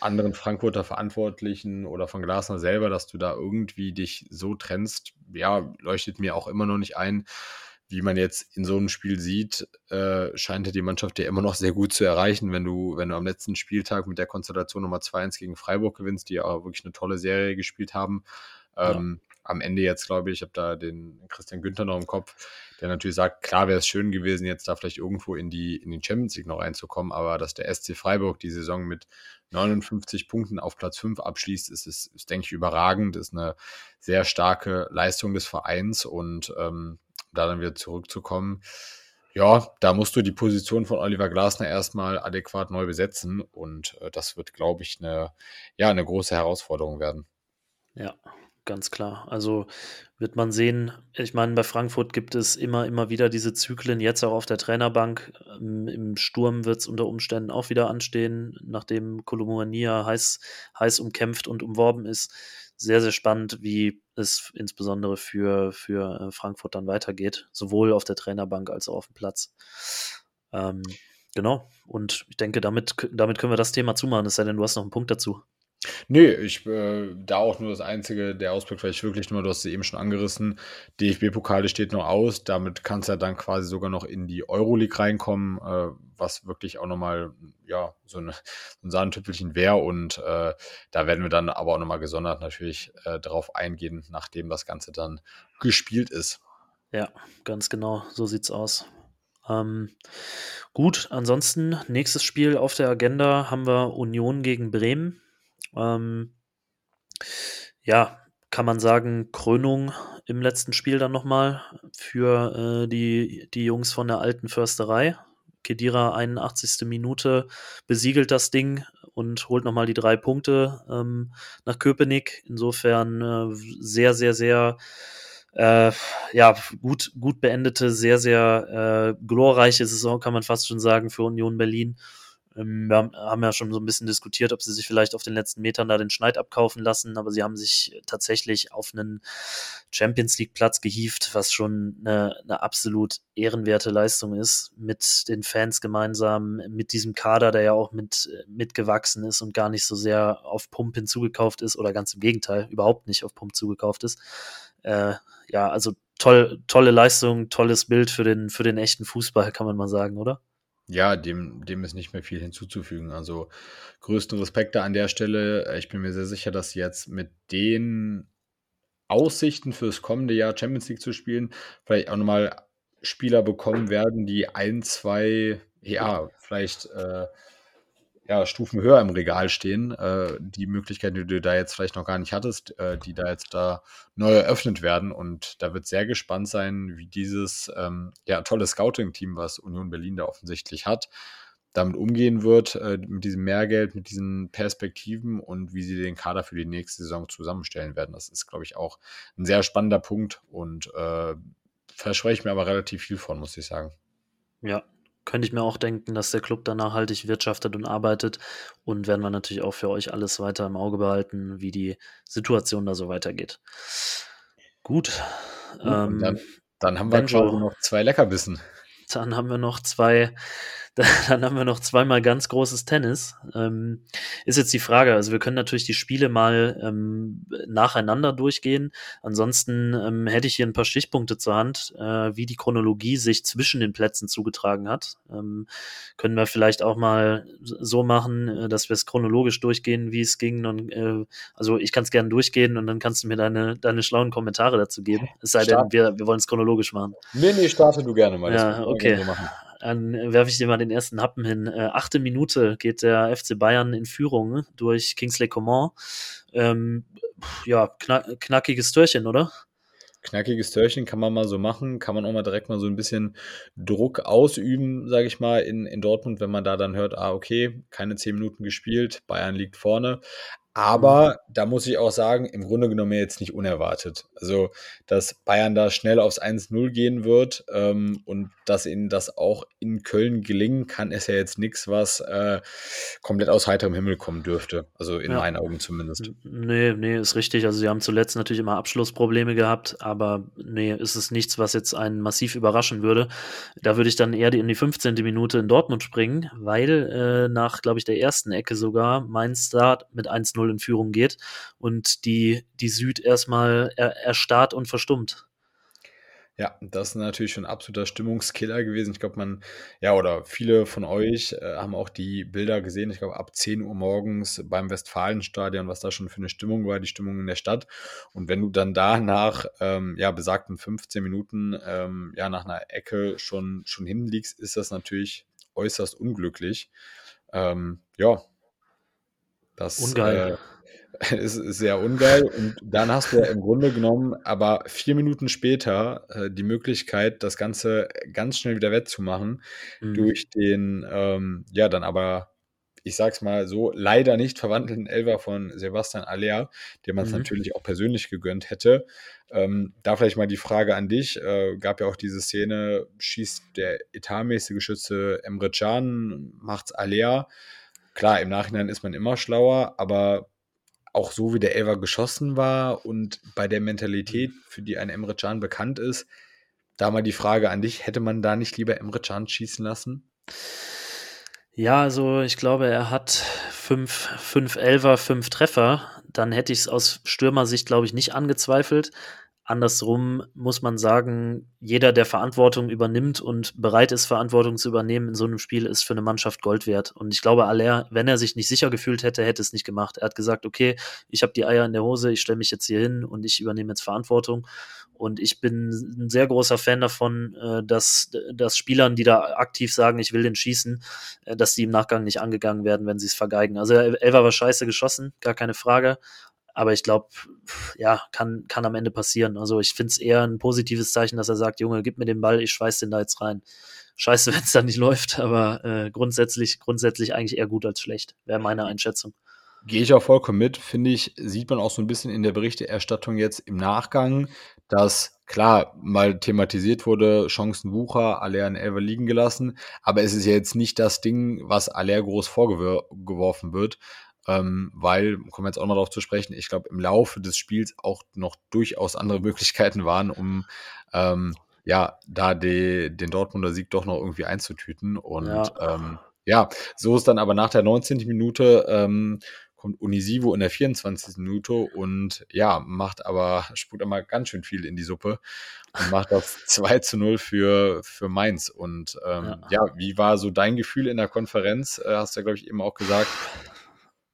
anderen Frankfurter Verantwortlichen oder von Glasner selber, dass du da irgendwie dich so trennst, ja, leuchtet mir auch immer noch nicht ein wie man jetzt in so einem Spiel sieht, äh, scheint die Mannschaft ja immer noch sehr gut zu erreichen, wenn du, wenn du am letzten Spieltag mit der Konstellation Nummer 2-1 gegen Freiburg gewinnst, die ja auch wirklich eine tolle Serie gespielt haben. Ähm, ja. Am Ende jetzt, glaube ich, ich habe da den Christian Günther noch im Kopf, der natürlich sagt, klar wäre es schön gewesen, jetzt da vielleicht irgendwo in die, in die Champions League noch reinzukommen, aber dass der SC Freiburg die Saison mit 59 Punkten auf Platz 5 abschließt, ist, ist, ist denke ich, überragend, ist eine sehr starke Leistung des Vereins und ähm, da dann wieder zurückzukommen, ja, da musst du die Position von Oliver Glasner erstmal adäquat neu besetzen und äh, das wird, glaube ich, eine, ja, eine große Herausforderung werden. Ja, ganz klar. Also wird man sehen, ich meine, bei Frankfurt gibt es immer, immer wieder diese Zyklen, jetzt auch auf der Trainerbank. Ähm, Im Sturm wird es unter Umständen auch wieder anstehen, nachdem Kolomouania heiß, heiß umkämpft und umworben ist sehr, sehr spannend, wie es insbesondere für, für äh, Frankfurt dann weitergeht, sowohl auf der Trainerbank als auch auf dem Platz. Ähm, genau. Und ich denke, damit, damit können wir das Thema zumachen, es sei denn, du hast noch einen Punkt dazu. Nee, ich äh, da auch nur das Einzige, der Ausblick vielleicht wirklich nur, du hast sie eben schon angerissen, DFB-Pokale steht noch aus, damit kannst du ja dann quasi sogar noch in die Euroleague reinkommen, äh, was wirklich auch nochmal, ja, so, eine, so ein Sahnetüpfelchen wäre und äh, da werden wir dann aber auch nochmal gesondert natürlich äh, drauf eingehen, nachdem das Ganze dann gespielt ist. Ja, ganz genau, so sieht's aus. Ähm, gut, ansonsten, nächstes Spiel auf der Agenda haben wir Union gegen Bremen. Ähm, ja, kann man sagen, Krönung im letzten Spiel dann nochmal für äh, die, die Jungs von der alten Försterei. Kedira 81. Minute besiegelt das Ding und holt nochmal die drei Punkte ähm, nach Köpenick. Insofern äh, sehr, sehr, sehr äh, ja, gut, gut beendete, sehr, sehr äh, glorreiche Saison, kann man fast schon sagen, für Union Berlin. Ähm, wir haben ja schon so ein bisschen diskutiert, ob sie sich vielleicht auf den letzten Metern da den Schneid abkaufen lassen, aber sie haben sich tatsächlich auf einen Champions League Platz gehievt, was schon eine, eine absolut ehrenwerte Leistung ist, mit den Fans gemeinsam, mit diesem Kader, der ja auch mit, mitgewachsen ist und gar nicht so sehr auf Pump hinzugekauft ist oder ganz im Gegenteil, überhaupt nicht auf Pump zugekauft ist. Äh, ja, also toll, tolle Leistung, tolles Bild für den, für den echten Fußball, kann man mal sagen, oder? Ja, dem, dem ist nicht mehr viel hinzuzufügen. Also größten Respekt da an der Stelle. Ich bin mir sehr sicher, dass jetzt mit den Aussichten fürs kommende Jahr Champions League zu spielen, vielleicht auch nochmal Spieler bekommen werden, die ein, zwei, ja, vielleicht äh, ja, Stufen höher im Regal stehen. Äh, die Möglichkeiten, die du da jetzt vielleicht noch gar nicht hattest, äh, die da jetzt da neu eröffnet werden. Und da wird sehr gespannt sein, wie dieses ähm, ja, tolle Scouting-Team, was Union Berlin da offensichtlich hat, damit umgehen wird, äh, mit diesem Mehrgeld, mit diesen Perspektiven und wie sie den Kader für die nächste Saison zusammenstellen werden. Das ist, glaube ich, auch ein sehr spannender Punkt und äh, verspreche ich mir aber relativ viel von, muss ich sagen. Ja, könnte ich mir auch denken, dass der Club da nachhaltig wirtschaftet und arbeitet. Und werden wir natürlich auch für euch alles weiter im Auge behalten, wie die Situation da so weitergeht. Gut. Ähm, dann, dann, haben wir Benjo, noch zwei Leckerbissen. Dann haben wir noch zwei Dann haben wir noch zweimal ganz großes Tennis. Ähm, ist jetzt die Frage, also wir können natürlich die Spiele mal ähm, nacheinander durchgehen. Ansonsten ähm, hätte ich hier ein paar Stichpunkte zur Hand, äh, wie die Chronologie sich zwischen den Plätzen zugetragen hat. Ähm, können wir vielleicht auch mal so machen, äh, dass wir es chronologisch durchgehen, wie es ging. Und, äh, also ich kann es gerne durchgehen und dann kannst du mir deine, deine schlauen Kommentare dazu geben. Es sei denn, wir, wir wollen es chronologisch machen. Nee, nee, starte du gerne mal. ja, okay. Dann werfe ich dir mal den ersten Happen hin. Äh, achte Minute geht der FC Bayern in Führung durch Kingsley Coman. Ähm, ja, knack, knackiges Türchen, oder? knackiges Törchen kann man mal so machen, kann man auch mal direkt mal so ein bisschen Druck ausüben, sage ich mal, in, in Dortmund, wenn man da dann hört, ah, okay, keine zehn Minuten gespielt, Bayern liegt vorne. Aber mhm. da muss ich auch sagen, im Grunde genommen jetzt nicht unerwartet. Also, dass Bayern da schnell aufs 1-0 gehen wird ähm, und dass ihnen das auch in Köln gelingen kann, ist ja jetzt nichts, was äh, komplett aus heiterem Himmel kommen dürfte. Also in ja. meinen Augen zumindest. Nee, nee, ist richtig. Also sie haben zuletzt natürlich immer Abschlussprobleme gehabt, aber nee, ist es nichts, was jetzt einen massiv überraschen würde. Da würde ich dann eher in die 15. Minute in Dortmund springen, weil äh, nach, glaube ich, der ersten Ecke sogar mein Start mit 1-0 in Führung geht und die, die Süd erstmal er, erstarrt und verstummt. Ja, das ist natürlich schon ein absoluter Stimmungskiller gewesen. Ich glaube, man, ja, oder viele von euch äh, haben auch die Bilder gesehen. Ich glaube, ab 10 Uhr morgens beim Westfalenstadion, was da schon für eine Stimmung war, die Stimmung in der Stadt. Und wenn du dann da nach, ähm, ja, besagten 15 Minuten, ähm, ja, nach einer Ecke schon, schon hinliegst, ist das natürlich äußerst unglücklich. Ähm, ja, das Ungeil. Äh, ist, sehr ungeil. Und dann hast du ja im Grunde genommen aber vier Minuten später äh, die Möglichkeit, das Ganze ganz schnell wieder wettzumachen mhm. durch den, ähm, ja, dann aber ich sag's mal so, leider nicht verwandelten Elfer von Sebastian Aller, dem man es mhm. natürlich auch persönlich gegönnt hätte. Ähm, da vielleicht mal die Frage an dich. Äh, gab ja auch diese Szene, schießt der etatmäßige Schütze Emre Can, macht's Aller. Klar, im Nachhinein ist man immer schlauer, aber auch so wie der Elver geschossen war und bei der Mentalität, mhm. für die ein Emre Can bekannt ist, da mal die Frage an dich, hätte man da nicht lieber Emre Can schießen lassen? Ja, also ich glaube, er hat fünf, fünf Elfer, fünf Treffer. Dann hätte ich es aus Stürmersicht, glaube ich, nicht angezweifelt. Andersrum muss man sagen, jeder, der Verantwortung übernimmt und bereit ist, Verantwortung zu übernehmen in so einem Spiel, ist für eine Mannschaft Gold wert. Und ich glaube, Aller, wenn er sich nicht sicher gefühlt hätte, hätte es nicht gemacht. Er hat gesagt, okay, ich habe die Eier in der Hose, ich stelle mich jetzt hier hin und ich übernehme jetzt Verantwortung. Und ich bin ein sehr großer Fan davon, äh, dass, dass Spielern, die da aktiv sagen, ich will den schießen, äh, dass die im Nachgang nicht angegangen werden, wenn sie es vergeigen. Also Elva war scheiße geschossen, gar keine Frage. Aber ich glaube, ja, kann, kann am Ende passieren. Also ich finde es eher ein positives Zeichen, dass er sagt, Junge, gib mir den Ball, ich schweiß den da jetzt rein. Scheiße, wenn es dann nicht läuft, aber äh, grundsätzlich, grundsätzlich eigentlich eher gut als schlecht, wäre meine Einschätzung. Gehe ich auch vollkommen mit, finde ich, sieht man auch so ein bisschen in der Berichterstattung jetzt im Nachgang, dass klar mal thematisiert wurde, Chancenwucher, Aller in Elver liegen gelassen, aber es ist ja jetzt nicht das Ding, was Aller groß vorgeworfen wird, ähm, weil, kommen wir jetzt auch noch darauf zu sprechen, ich glaube, im Laufe des Spiels auch noch durchaus andere Möglichkeiten waren, um ähm, ja, da die, den Dortmunder Sieg doch noch irgendwie einzutüten. Und ja. Ähm, ja, so ist dann aber nach der 19. Minute ähm, kommt Unisivo in der 24. Minute und ja, macht aber, spuckt aber ganz schön viel in die Suppe und macht das 2 zu 0 für, für Mainz. Und ähm, ja. ja. wie war so dein Gefühl in der Konferenz? Äh, hast du ja, glaube ich, eben auch gesagt.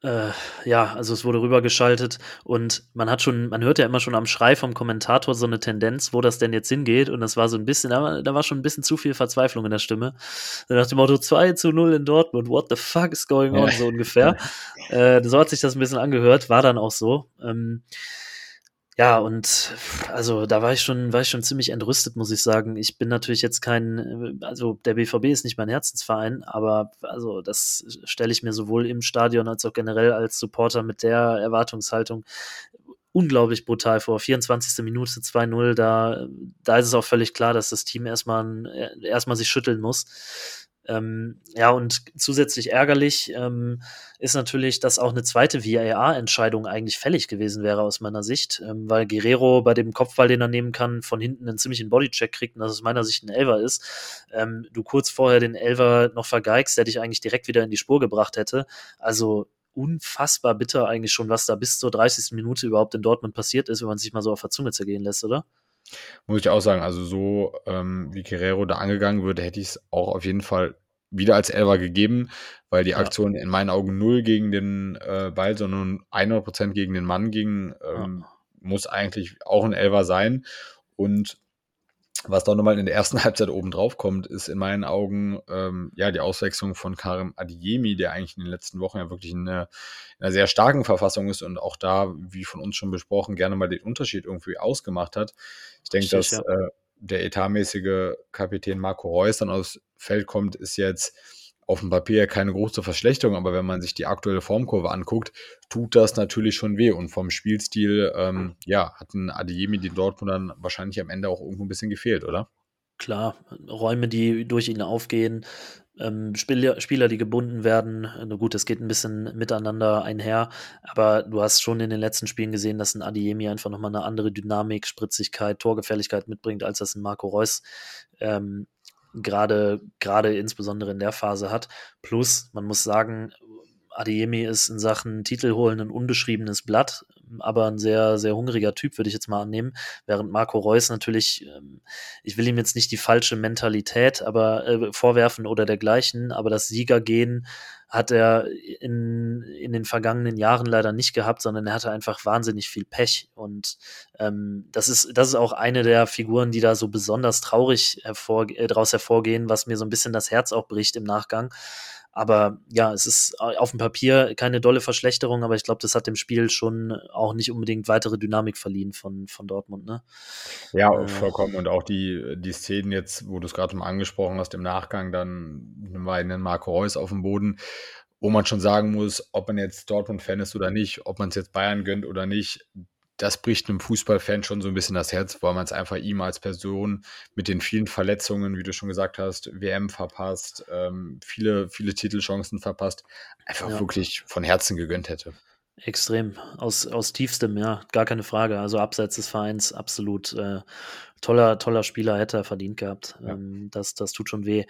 Äh, ja, also es wurde rübergeschaltet und man hat schon, man hört ja immer schon am Schrei vom Kommentator so eine Tendenz, wo das denn jetzt hingeht und das war so ein bisschen, da war, da war schon ein bisschen zu viel Verzweiflung in der Stimme. Nach dem Motto 2 zu 0 in Dortmund, what the fuck is going on, so ungefähr. äh, so hat sich das ein bisschen angehört, war dann auch so. Ähm, ja, und also da war ich schon, war ich schon ziemlich entrüstet, muss ich sagen. Ich bin natürlich jetzt kein, also der BVB ist nicht mein Herzensverein, aber also das stelle ich mir sowohl im Stadion als auch generell als Supporter mit der Erwartungshaltung unglaublich brutal vor. 24. Minute 2-0, da, da ist es auch völlig klar, dass das Team erstmal, erstmal sich schütteln muss. Ähm, ja, und zusätzlich ärgerlich ähm, ist natürlich, dass auch eine zweite VAR-Entscheidung eigentlich fällig gewesen wäre aus meiner Sicht, ähm, weil Guerrero bei dem Kopfball, den er nehmen kann, von hinten einen ziemlichen Bodycheck kriegt und das aus meiner Sicht ein Elver ist. Ähm, du kurz vorher den Elver noch vergeigst, der dich eigentlich direkt wieder in die Spur gebracht hätte. Also unfassbar bitter eigentlich schon, was da bis zur 30. Minute überhaupt in Dortmund passiert ist, wenn man sich mal so auf der Zunge zergehen lässt, oder? Muss ich auch sagen, also so ähm, wie Guerrero da angegangen würde, hätte ich es auch auf jeden Fall wieder als Elfer gegeben, weil die Aktion ja. in meinen Augen null gegen den äh, Ball, sondern 100% gegen den Mann ging, ähm, ja. muss eigentlich auch ein Elfer sein. Und was da nochmal in der ersten Halbzeit oben drauf kommt, ist in meinen Augen ähm, ja die Auswechslung von Karim Adiemi, der eigentlich in den letzten Wochen ja wirklich in einer, in einer, sehr starken Verfassung ist und auch da, wie von uns schon besprochen, gerne mal den Unterschied irgendwie ausgemacht hat. Ich denke, dass äh, der etatmäßige Kapitän Marco Reus dann aufs Feld kommt, ist jetzt auf dem Papier keine große Verschlechterung, aber wenn man sich die aktuelle Formkurve anguckt, tut das natürlich schon weh. Und vom Spielstil, ähm, ja, hat ein Adeyemi den Dortmundern wahrscheinlich am Ende auch irgendwo ein bisschen gefehlt, oder? Klar, Räume, die durch ihn aufgehen, ähm, Spieler, Spieler, die gebunden werden. Na gut, es geht ein bisschen miteinander einher, aber du hast schon in den letzten Spielen gesehen, dass ein Adiemi einfach nochmal eine andere Dynamik, Spritzigkeit, Torgefährlichkeit mitbringt, als das ein Marco Reus ähm, gerade gerade insbesondere in der Phase hat. Plus, man muss sagen, Adeyemi ist in Sachen Titel holen ein unbeschriebenes Blatt, aber ein sehr, sehr hungriger Typ, würde ich jetzt mal annehmen. Während Marco Reus natürlich, ähm, ich will ihm jetzt nicht die falsche Mentalität aber äh, vorwerfen oder dergleichen, aber das Siegergehen hat er in, in den vergangenen Jahren leider nicht gehabt, sondern er hatte einfach wahnsinnig viel Pech. Und ähm, das, ist, das ist auch eine der Figuren, die da so besonders traurig hervor, äh, daraus hervorgehen, was mir so ein bisschen das Herz auch bricht im Nachgang. Aber ja, es ist auf dem Papier keine dolle Verschlechterung, aber ich glaube, das hat dem Spiel schon auch nicht unbedingt weitere Dynamik verliehen von, von Dortmund. Ne? Ja, äh, vollkommen. Und auch die, die Szenen jetzt, wo du es gerade mal angesprochen hast, im Nachgang, dann einen Marco Reus auf dem Boden, wo man schon sagen muss, ob man jetzt Dortmund-Fan ist oder nicht, ob man es jetzt Bayern gönnt oder nicht, das bricht einem Fußballfan schon so ein bisschen das Herz, weil man es einfach ihm als Person mit den vielen Verletzungen, wie du schon gesagt hast, WM verpasst, ähm, viele, viele Titelchancen verpasst, einfach ja. wirklich von Herzen gegönnt hätte. Extrem, aus, aus tiefstem, ja, gar keine Frage. Also abseits des Vereins absolut äh, toller, toller Spieler hätte er verdient gehabt. Ja. Ähm, das, das tut schon weh.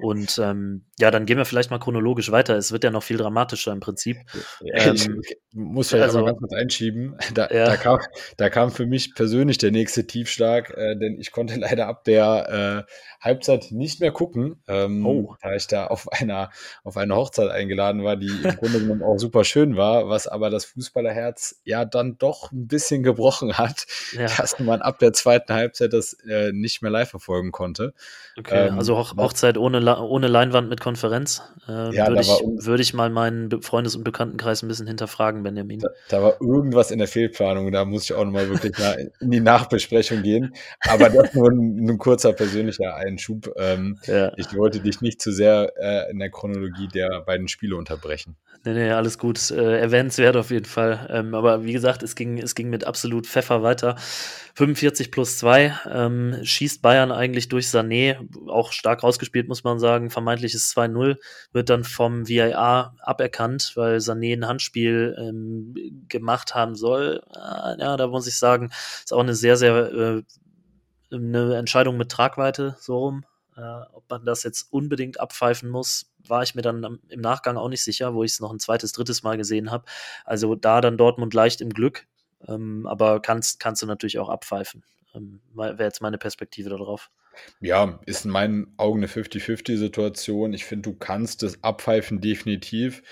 Und ähm, ja, dann gehen wir vielleicht mal chronologisch weiter. Es wird ja noch viel dramatischer im Prinzip. Ähm, ich muss vielleicht also, ganz kurz einschieben. Da, ja. da, kam, da kam für mich persönlich der nächste Tiefschlag, äh, denn ich konnte leider ab der äh, Halbzeit nicht mehr gucken, ähm, oh. da ich da auf einer, auf eine Hochzeit eingeladen war, die im Grunde genommen auch super schön war, was aber das Fußballerherz ja dann doch ein bisschen gebrochen hat, ja. dass man ab der zweiten Halbzeit das äh, nicht mehr live verfolgen konnte. Okay, ähm, also Hoch Hochzeit ohne, ohne Leinwand mit Konferenz. Äh, ja, würde ich, würd ich mal meinen Freundes- und Bekanntenkreis ein bisschen hinterfragen, Benjamin. Da, da war irgendwas in der Fehlplanung, da muss ich auch nochmal wirklich in die Nachbesprechung gehen. Aber das nur ein, ein kurzer persönlicher Einschub. Ähm, ja. Ich wollte dich nicht zu sehr äh, in der Chronologie der beiden Spiele unterbrechen. Nee, nee, alles gut. Äh, erwähnenswert auf jeden Fall. Ähm, aber wie gesagt, es ging, es ging mit absolut Pfeffer weiter. 45 plus 2 ähm, schießt Bayern eigentlich durch Sané, auch stark rausgespielt, muss man sagen. Vermeintliches 2-0 wird dann vom VAR aberkannt, weil Sané ein Handspiel ähm, gemacht haben soll. Äh, ja, da muss ich sagen, ist auch eine sehr, sehr äh, eine Entscheidung mit Tragweite, so rum. Äh, ob man das jetzt unbedingt abpfeifen muss, war ich mir dann im Nachgang auch nicht sicher, wo ich es noch ein zweites, drittes Mal gesehen habe. Also da dann Dortmund leicht im Glück, ähm, aber kannst, kannst du natürlich auch abpfeifen. Ähm, Wäre jetzt meine Perspektive darauf. Ja, ist in meinen Augen eine 50-50-Situation. Ich finde, du kannst das abpfeifen definitiv.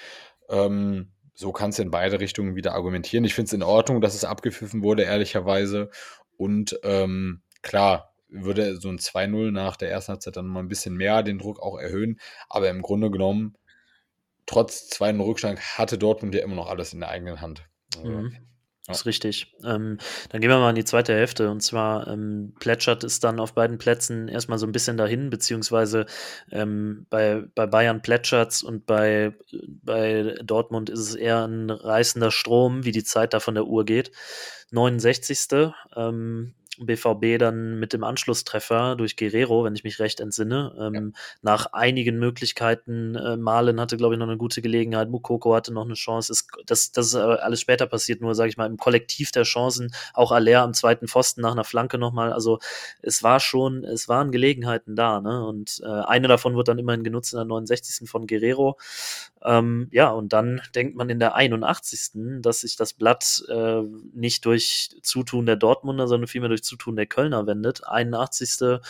Ähm, so kannst du in beide Richtungen wieder argumentieren. Ich finde es in Ordnung, dass es abgepfiffen wurde, ehrlicherweise. Und ähm, klar, würde so ein 2-0 nach der ersten Halbzeit dann mal ein bisschen mehr den Druck auch erhöhen. Aber im Grunde genommen, trotz 2-0 Rückstand, hatte Dortmund ja immer noch alles in der eigenen Hand. Also, mhm. Das ist richtig. Ähm, dann gehen wir mal in die zweite Hälfte. Und zwar ähm, plätschert es dann auf beiden Plätzen erstmal so ein bisschen dahin, beziehungsweise ähm, bei, bei Bayern plätschert es und bei, bei Dortmund ist es eher ein reißender Strom, wie die Zeit da von der Uhr geht. 69. Ähm, BVB dann mit dem Anschlusstreffer durch Guerrero, wenn ich mich recht entsinne. Ähm, ja. Nach einigen Möglichkeiten, äh, Malen hatte, glaube ich, noch eine gute Gelegenheit, Mukoko hatte noch eine Chance. Es, das, das ist alles später passiert, nur, sage ich mal, im Kollektiv der Chancen. Auch Aller am zweiten Pfosten nach einer Flanke nochmal. Also es war schon, es waren Gelegenheiten da. Ne? Und äh, eine davon wird dann immerhin genutzt in der 69. von Guerrero. Ähm, ja, und dann denkt man in der 81., dass sich das Blatt äh, nicht durch Zutun der Dortmunder, sondern vielmehr durch Zutun der Kölner wendet. 81.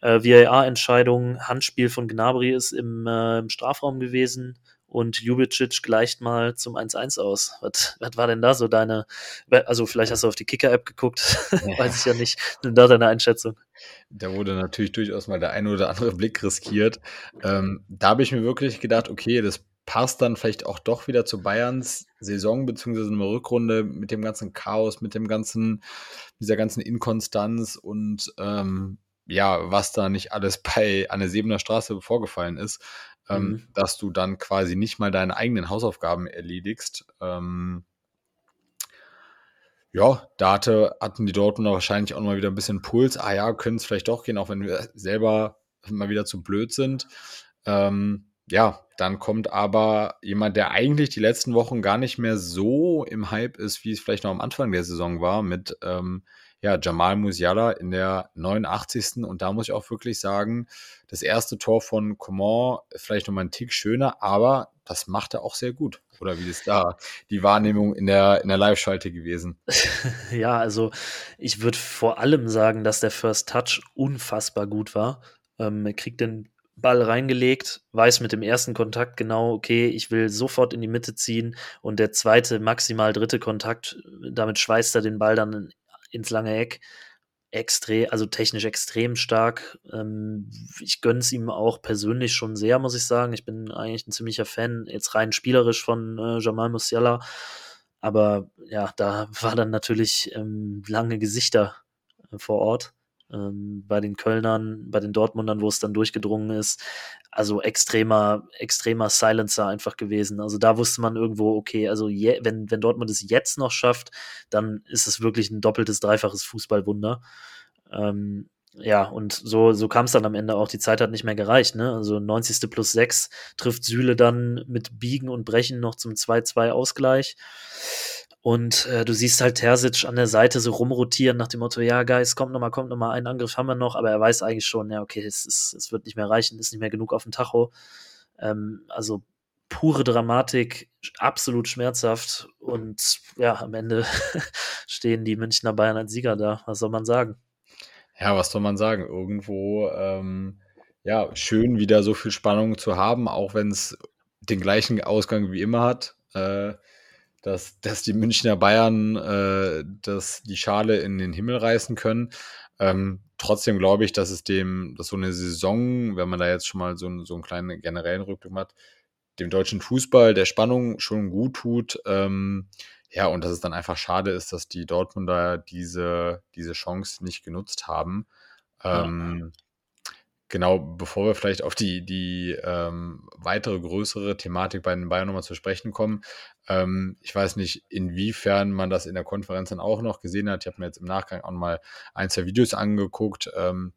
Äh, VAR-Entscheidung, Handspiel von Gnabry ist im, äh, im Strafraum gewesen und Jubicic gleicht mal zum 1-1 aus. Was, was war denn da so deine, also vielleicht hast du auf die Kicker-App geguckt, weiß ich ja nicht, da deine Einschätzung. Da wurde natürlich durchaus mal der ein oder andere Blick riskiert. Ähm, da habe ich mir wirklich gedacht, okay, das passt dann vielleicht auch doch wieder zu Bayerns Saison beziehungsweise eine Rückrunde mit dem ganzen Chaos, mit dem ganzen, dieser ganzen Inkonstanz und ähm, ja, was da nicht alles bei Anne Sebener Straße vorgefallen ist, ähm, mhm. dass du dann quasi nicht mal deine eigenen Hausaufgaben erledigst. Ähm, ja, da hatte, hatten die Dortmunder wahrscheinlich auch mal wieder ein bisschen Puls. Ah ja, können es vielleicht doch gehen, auch wenn wir selber mal wieder zu blöd sind. Ähm, ja, dann kommt aber jemand, der eigentlich die letzten Wochen gar nicht mehr so im Hype ist, wie es vielleicht noch am Anfang der Saison war, mit ähm, ja, Jamal Musiala in der 89. Und da muss ich auch wirklich sagen, das erste Tor von Coman vielleicht noch mal ein Tick schöner, aber das macht er auch sehr gut. Oder wie ist da die Wahrnehmung in der, in der Live-Schalte gewesen? ja, also ich würde vor allem sagen, dass der First Touch unfassbar gut war. Ähm, er kriegt den Ball reingelegt, weiß mit dem ersten Kontakt genau, okay, ich will sofort in die Mitte ziehen und der zweite, maximal dritte Kontakt, damit schweißt er den Ball dann ins lange Eck. Extrem, also technisch extrem stark. Ähm, ich gönne es ihm auch persönlich schon sehr, muss ich sagen. Ich bin eigentlich ein ziemlicher Fan, jetzt rein spielerisch von äh, Jamal Musiala. Aber ja, da war dann natürlich ähm, lange Gesichter äh, vor Ort ähm, bei den Kölnern, bei den Dortmundern, wo es dann durchgedrungen ist. Also extremer, extremer Silencer einfach gewesen. Also da wusste man irgendwo, okay, also je, wenn, wenn Dortmund es jetzt noch schafft, dann ist es wirklich ein doppeltes, dreifaches Fußballwunder. Ähm, ja, und so, so kam es dann am Ende auch. Die Zeit hat nicht mehr gereicht. Ne? Also 90. plus 6 trifft Süle dann mit Biegen und Brechen noch zum 2-2 Ausgleich. Und äh, du siehst halt Terzic an der Seite so rumrotieren nach dem Motto, ja, Guys, kommt nochmal, kommt nochmal, einen Angriff haben wir noch, aber er weiß eigentlich schon, ja, okay, es, ist, es wird nicht mehr reichen, ist nicht mehr genug auf dem Tacho. Ähm, also pure Dramatik, absolut schmerzhaft und ja, am Ende stehen die Münchner Bayern als Sieger da. Was soll man sagen? Ja, was soll man sagen? Irgendwo, ähm, ja, schön wieder so viel Spannung zu haben, auch wenn es den gleichen Ausgang wie immer hat. Äh, dass, dass die Münchner Bayern äh, dass die Schale in den Himmel reißen können. Ähm, trotzdem glaube ich, dass es dem, dass so eine Saison, wenn man da jetzt schon mal so, so einen kleinen generellen Rückblick hat, dem deutschen Fußball der Spannung schon gut tut. Ähm, ja, und dass es dann einfach schade ist, dass die Dortmunder diese, diese Chance nicht genutzt haben. Ähm, ja. Genau, bevor wir vielleicht auf die, die ähm, weitere größere Thematik bei den Bayern nochmal zu sprechen kommen, Ähm, ich weiß nicht, inwiefern man das in der Konferenz dann auch noch gesehen hat. Ich habe mir jetzt im Nachgang auch mal ein, zwei Videos angeguckt. Ähm,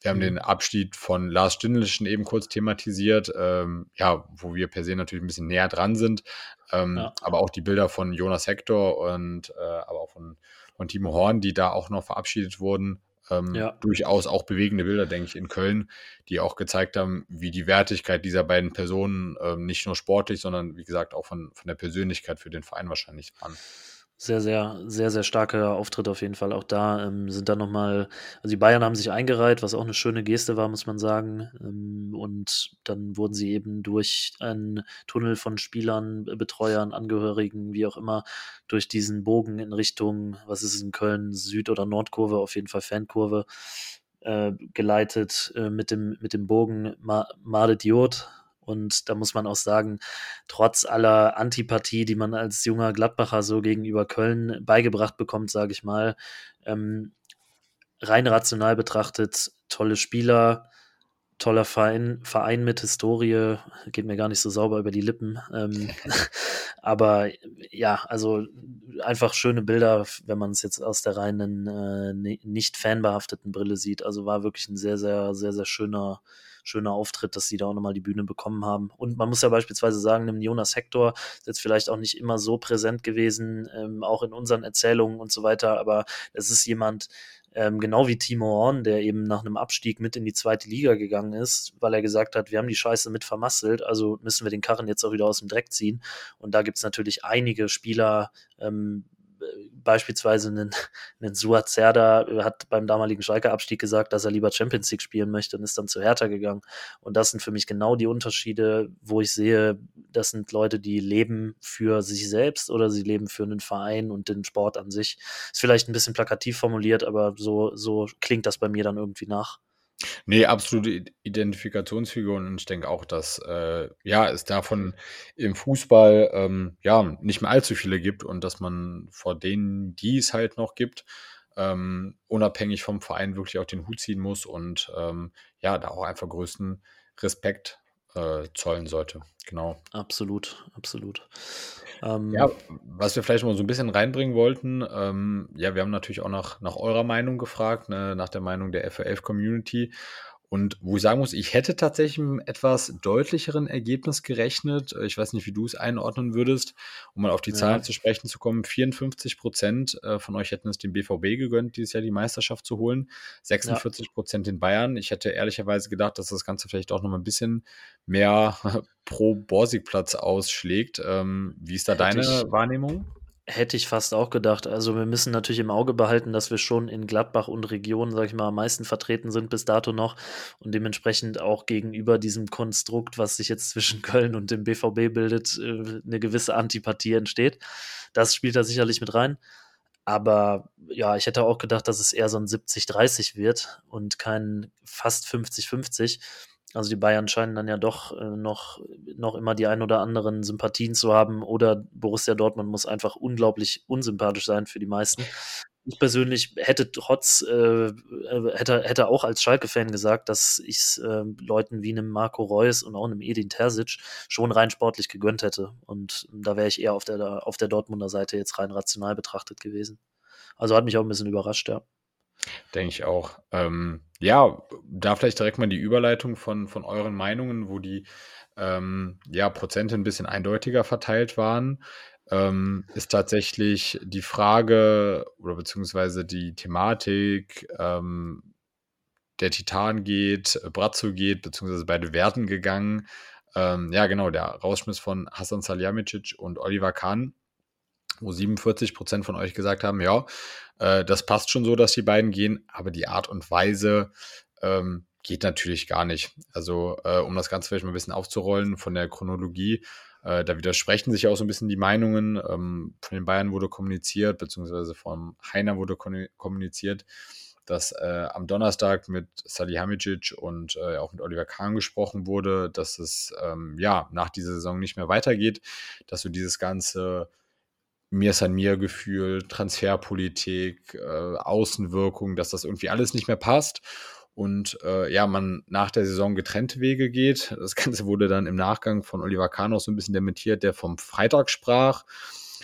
wir haben mhm. den Abschied von Lars Stindlischen eben kurz thematisiert, ähm, ja, wo wir per se natürlich ein bisschen näher dran sind. Ähm, ja. Aber auch die Bilder von Jonas Hector und äh, aber auch von, von Timo Horn, die da auch noch verabschiedet wurden. Ähm, ja. Durchaus auch bewegende Bilder, denke ich, in Köln, die auch gezeigt haben, wie die Wertigkeit dieser beiden Personen ähm, nicht nur sportlich, sondern wie gesagt auch von, von der Persönlichkeit für den Verein wahrscheinlich waren sehr, sehr, sehr, sehr starker Auftritt auf jeden Fall. Auch da ähm, sind dann nochmal, also die Bayern haben sich eingereiht, was auch eine schöne Geste war, muss man sagen. Ähm, und dann wurden sie eben durch einen Tunnel von Spielern, Betreuern, Angehörigen, wie auch immer, durch diesen Bogen in Richtung, was ist es in Köln, Süd- oder Nordkurve, auf jeden Fall Fankurve, äh, geleitet äh, mit, dem, mit dem Bogen Ma Made und da muss man auch sagen, trotz aller Antipathie, die man als junger Gladbacher so gegenüber Köln beigebracht bekommt, sage ich mal, ähm, rein rational betrachtet, tolle Spieler, toller Verein, Verein mit Historie, geht mir gar nicht so sauber über die Lippen. Ähm, aber ja, also einfach schöne Bilder, wenn man es jetzt aus der reinen, äh, nicht fanbehafteten Brille sieht. Also war wirklich ein sehr, sehr, sehr, sehr schöner, schöner Auftritt, dass sie da auch nochmal die Bühne bekommen haben. Und man muss ja beispielsweise sagen, einem Jonas Hector ist jetzt vielleicht auch nicht immer so präsent gewesen, ähm, auch in unseren Erzählungen und so weiter, aber es ist jemand, ähm, genau wie Timo Horn, der eben nach einem Abstieg mit in die zweite Liga gegangen ist, weil er gesagt hat, wir haben die Scheiße mit vermasselt, also müssen wir den Karren jetzt auch wieder aus dem Dreck ziehen. Und da gibt es natürlich einige Spieler, ähm, beispielsweise einen, einen Suat Serda hat beim damaligen Schalke Abstieg gesagt, dass er lieber Champions League spielen möchte und ist dann zu Hertha gegangen. Und das sind für mich genau die Unterschiede, wo ich sehe, das sind Leute, die leben für sich selbst oder sie leben für einen Verein und den Sport an sich. Ist vielleicht ein bisschen plakativ formuliert, aber so, so klingt das bei mir dann irgendwie nach. Nee, absolute Identifikationsfigur und ich denke auch, dass äh, ja, es davon im Fußball ähm, ja nicht mehr allzu viele gibt und dass man vor denen, die es halt noch gibt, ähm, unabhängig vom Verein wirklich auch den Hut ziehen muss und ähm, ja, da auch einfach größten Respekt äh, zollen sollte. Genau. Absolut, absolut. Ähm, ja, was wir vielleicht mal so ein bisschen reinbringen wollten, ähm, ja, wir haben natürlich auch nach, nach eurer Meinung gefragt, ne, nach der Meinung der FL-Community. Und wo ich sagen muss, ich hätte tatsächlich einem etwas deutlicheren Ergebnis gerechnet. Ich weiß nicht, wie du es einordnen würdest, um mal auf die ja. Zahlen zu sprechen zu kommen. 54 Prozent äh, von euch hätten es dem BVB gegönnt, dieses Jahr die Meisterschaft zu holen. 46 Prozent ja. in Bayern. Ich hätte ehrlicherweise gedacht, dass das Ganze vielleicht auch noch mal ein bisschen mehr pro Borsigplatz ausschlägt. Ähm, wie ist da hätte deine Wahrnehmung? Hätte ich fast auch gedacht. Also wir müssen natürlich im Auge behalten, dass wir schon in Gladbach und Region, sag ich mal, am meisten vertreten sind bis dato noch und dementsprechend auch gegenüber diesem Konstrukt, was sich jetzt zwischen Köln und dem BVB bildet, äh, eine gewisse Antipathie entsteht. Das spielt da sicherlich mit rein. Aber ja, ich hätte auch gedacht, dass es eher so ein 70-30 wird und kein fast 50-50. Also die Bayern scheinen dann ja doch äh, noch, noch immer die ein oder anderen Sympathien zu haben oder Borussia Dortmund muss einfach unglaublich unsympathisch sein für die meisten. Ich persönlich hätte trotz, äh, äh hätte, hätte auch als Schalke-Fan gesagt, dass ich es äh, Leuten wie einem Marco Reus und auch einem Edin Terzic schon rein sportlich gegönnt hätte. Und da wäre ich eher auf der, auf der Dortmunder Seite jetzt rein rational betrachtet gewesen. Also hat mich auch ein bisschen überrascht, ja. Denke ich auch. Ähm, ja, da vielleicht direkt mal die Überleitung von, von euren Meinungen, wo die ähm, ja, Prozente ein bisschen eindeutiger verteilt waren, ähm, ist tatsächlich die Frage oder beziehungsweise die Thematik, ähm, der Titan geht, Brazzo geht, beziehungsweise beide werden gegangen. Ähm, ja, genau, der Rausschmiss von Hassan Salihamidzic und Oliver Kahn, wo 47 Prozent von euch gesagt haben, ja, äh, das passt schon so, dass die beiden gehen, aber die Art und Weise ähm, geht natürlich gar nicht. Also, äh, um das Ganze vielleicht mal ein bisschen aufzurollen von der Chronologie, äh, da widersprechen sich auch so ein bisschen die Meinungen. Ähm, von den Bayern wurde kommuniziert, beziehungsweise vom Heiner wurde kommuniziert, dass äh, am Donnerstag mit Salihamidzic und äh, auch mit Oliver Kahn gesprochen wurde, dass es ähm, ja nach dieser Saison nicht mehr weitergeht, dass so dieses ganze mir ist an mir Gefühl, Transferpolitik, äh, Außenwirkung, dass das irgendwie alles nicht mehr passt. und äh, ja, man nach der Saison getrennte Wege geht. Das Ganze wurde dann im Nachgang von Oliver Kahn auch so ein bisschen dementiert, der vom Freitag sprach.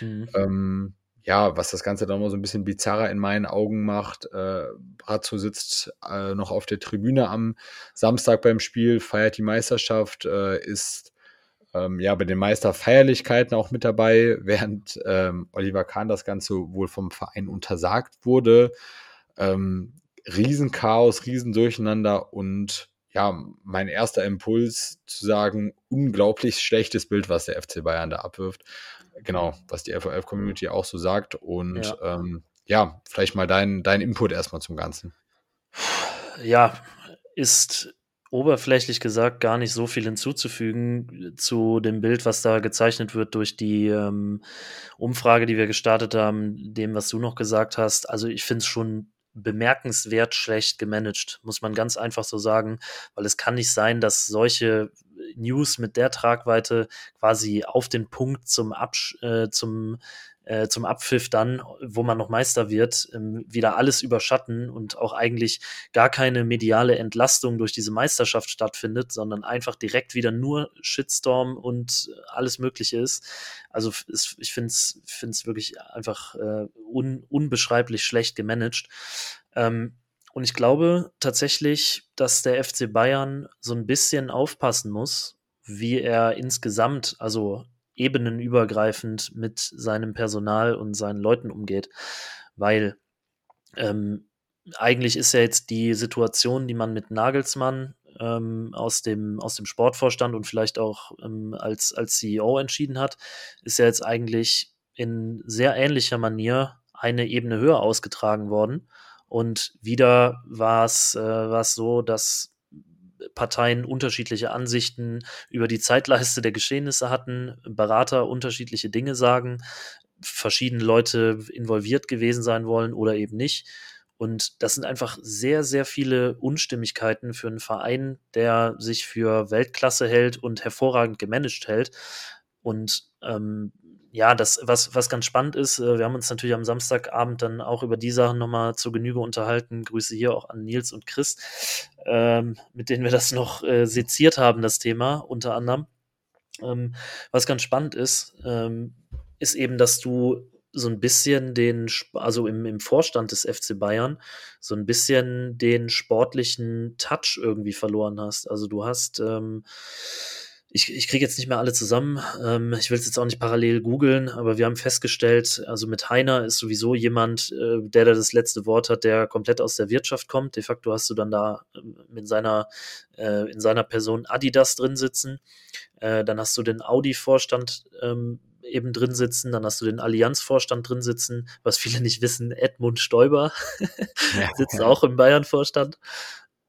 Mhm. Ähm, ja, was das Ganze dann mal so ein bisschen bizarrer in meinen Augen macht. Äh, Brazzo sitzt äh, noch auf der Tribüne am Samstag beim Spiel, feiert die Meisterschaft, äh, ist ähm, ja bei den Meisterfeierlichkeiten auch mit dabei, während ähm, Oliver Kahn das Ganze wohl vom Verein untersagt wurde. Ähm, Riesenchaos, Riesendurcheinander und ja, mein erster Impuls zu sagen, unglaublich schlechtes Bild, was der FC Bayern da abwirft. Genau, was die FOF-Community auch so sagt. Und ja, ähm, ja vielleicht mal dein, dein Input erstmal zum Ganzen. Ja, ist oberflächlich gesagt gar nicht so viel hinzuzufügen zu dem Bild, was da gezeichnet wird durch die ähm, Umfrage, die wir gestartet haben, dem, was du noch gesagt hast. Also ich finde es schon bemerkenswert schlecht gemanagt, muss man ganz einfach so sagen, weil es kann nicht sein, dass solche News mit der Tragweite quasi auf den Punkt zum, Absch äh, zum äh, zum Abpfiff dann, wo man noch Meister wird, ähm, wieder alles überschatten und auch eigentlich gar keine mediale Entlastung durch diese Meisterschaft stattfindet, sondern einfach direkt wieder nur Shitstorm und alles Mögliche ist. Also es, ich finde es wirklich einfach äh, un, unbeschreiblich schlecht gemanagt. Ähm, und ich glaube tatsächlich, dass der FC Bayern so ein bisschen aufpassen muss, wie er insgesamt, also ebenenübergreifend mit seinem Personal und seinen Leuten umgeht. Weil ähm, eigentlich ist ja jetzt die Situation, die man mit Nagelsmann ähm, aus, dem, aus dem Sportvorstand und vielleicht auch ähm, als, als CEO entschieden hat, ist ja jetzt eigentlich in sehr ähnlicher Manier eine Ebene höher ausgetragen worden. Und wieder war es äh, so, dass Parteien unterschiedliche Ansichten über die Zeitleiste der Geschehnisse hatten, Berater unterschiedliche Dinge sagen, verschiedene Leute involviert gewesen sein wollen oder eben nicht. Und das sind einfach sehr, sehr viele Unstimmigkeiten für einen Verein, der sich für Weltklasse hält und hervorragend gemanagt hält. Und ähm, ja, das, was, was ganz spannend ist, äh, wir haben uns natürlich am Samstagabend dann auch über die Sachen nochmal zur Genüge unterhalten. Grüße hier auch an Nils und Chris, ähm, mit denen wir das noch äh, seziert haben, das Thema unter anderem. Ähm, was ganz spannend ist, ähm, ist eben, dass du so ein bisschen den, also im, im Vorstand des FC Bayern, so ein bisschen den sportlichen Touch irgendwie verloren hast. Also du hast ähm, ich, ich kriege jetzt nicht mehr alle zusammen. Ähm, ich will es jetzt auch nicht parallel googeln, aber wir haben festgestellt, also mit Heiner ist sowieso jemand, äh, der da das letzte Wort hat, der komplett aus der Wirtschaft kommt. De facto hast du dann da ähm, in seiner, äh, in seiner Person Adidas drin sitzen. Äh, dann hast du den Audi-Vorstand ähm, eben drin sitzen, dann hast du den Allianz-Vorstand drin sitzen, was viele nicht wissen, Edmund Stoiber ja, sitzt ja. auch im Bayern-Vorstand.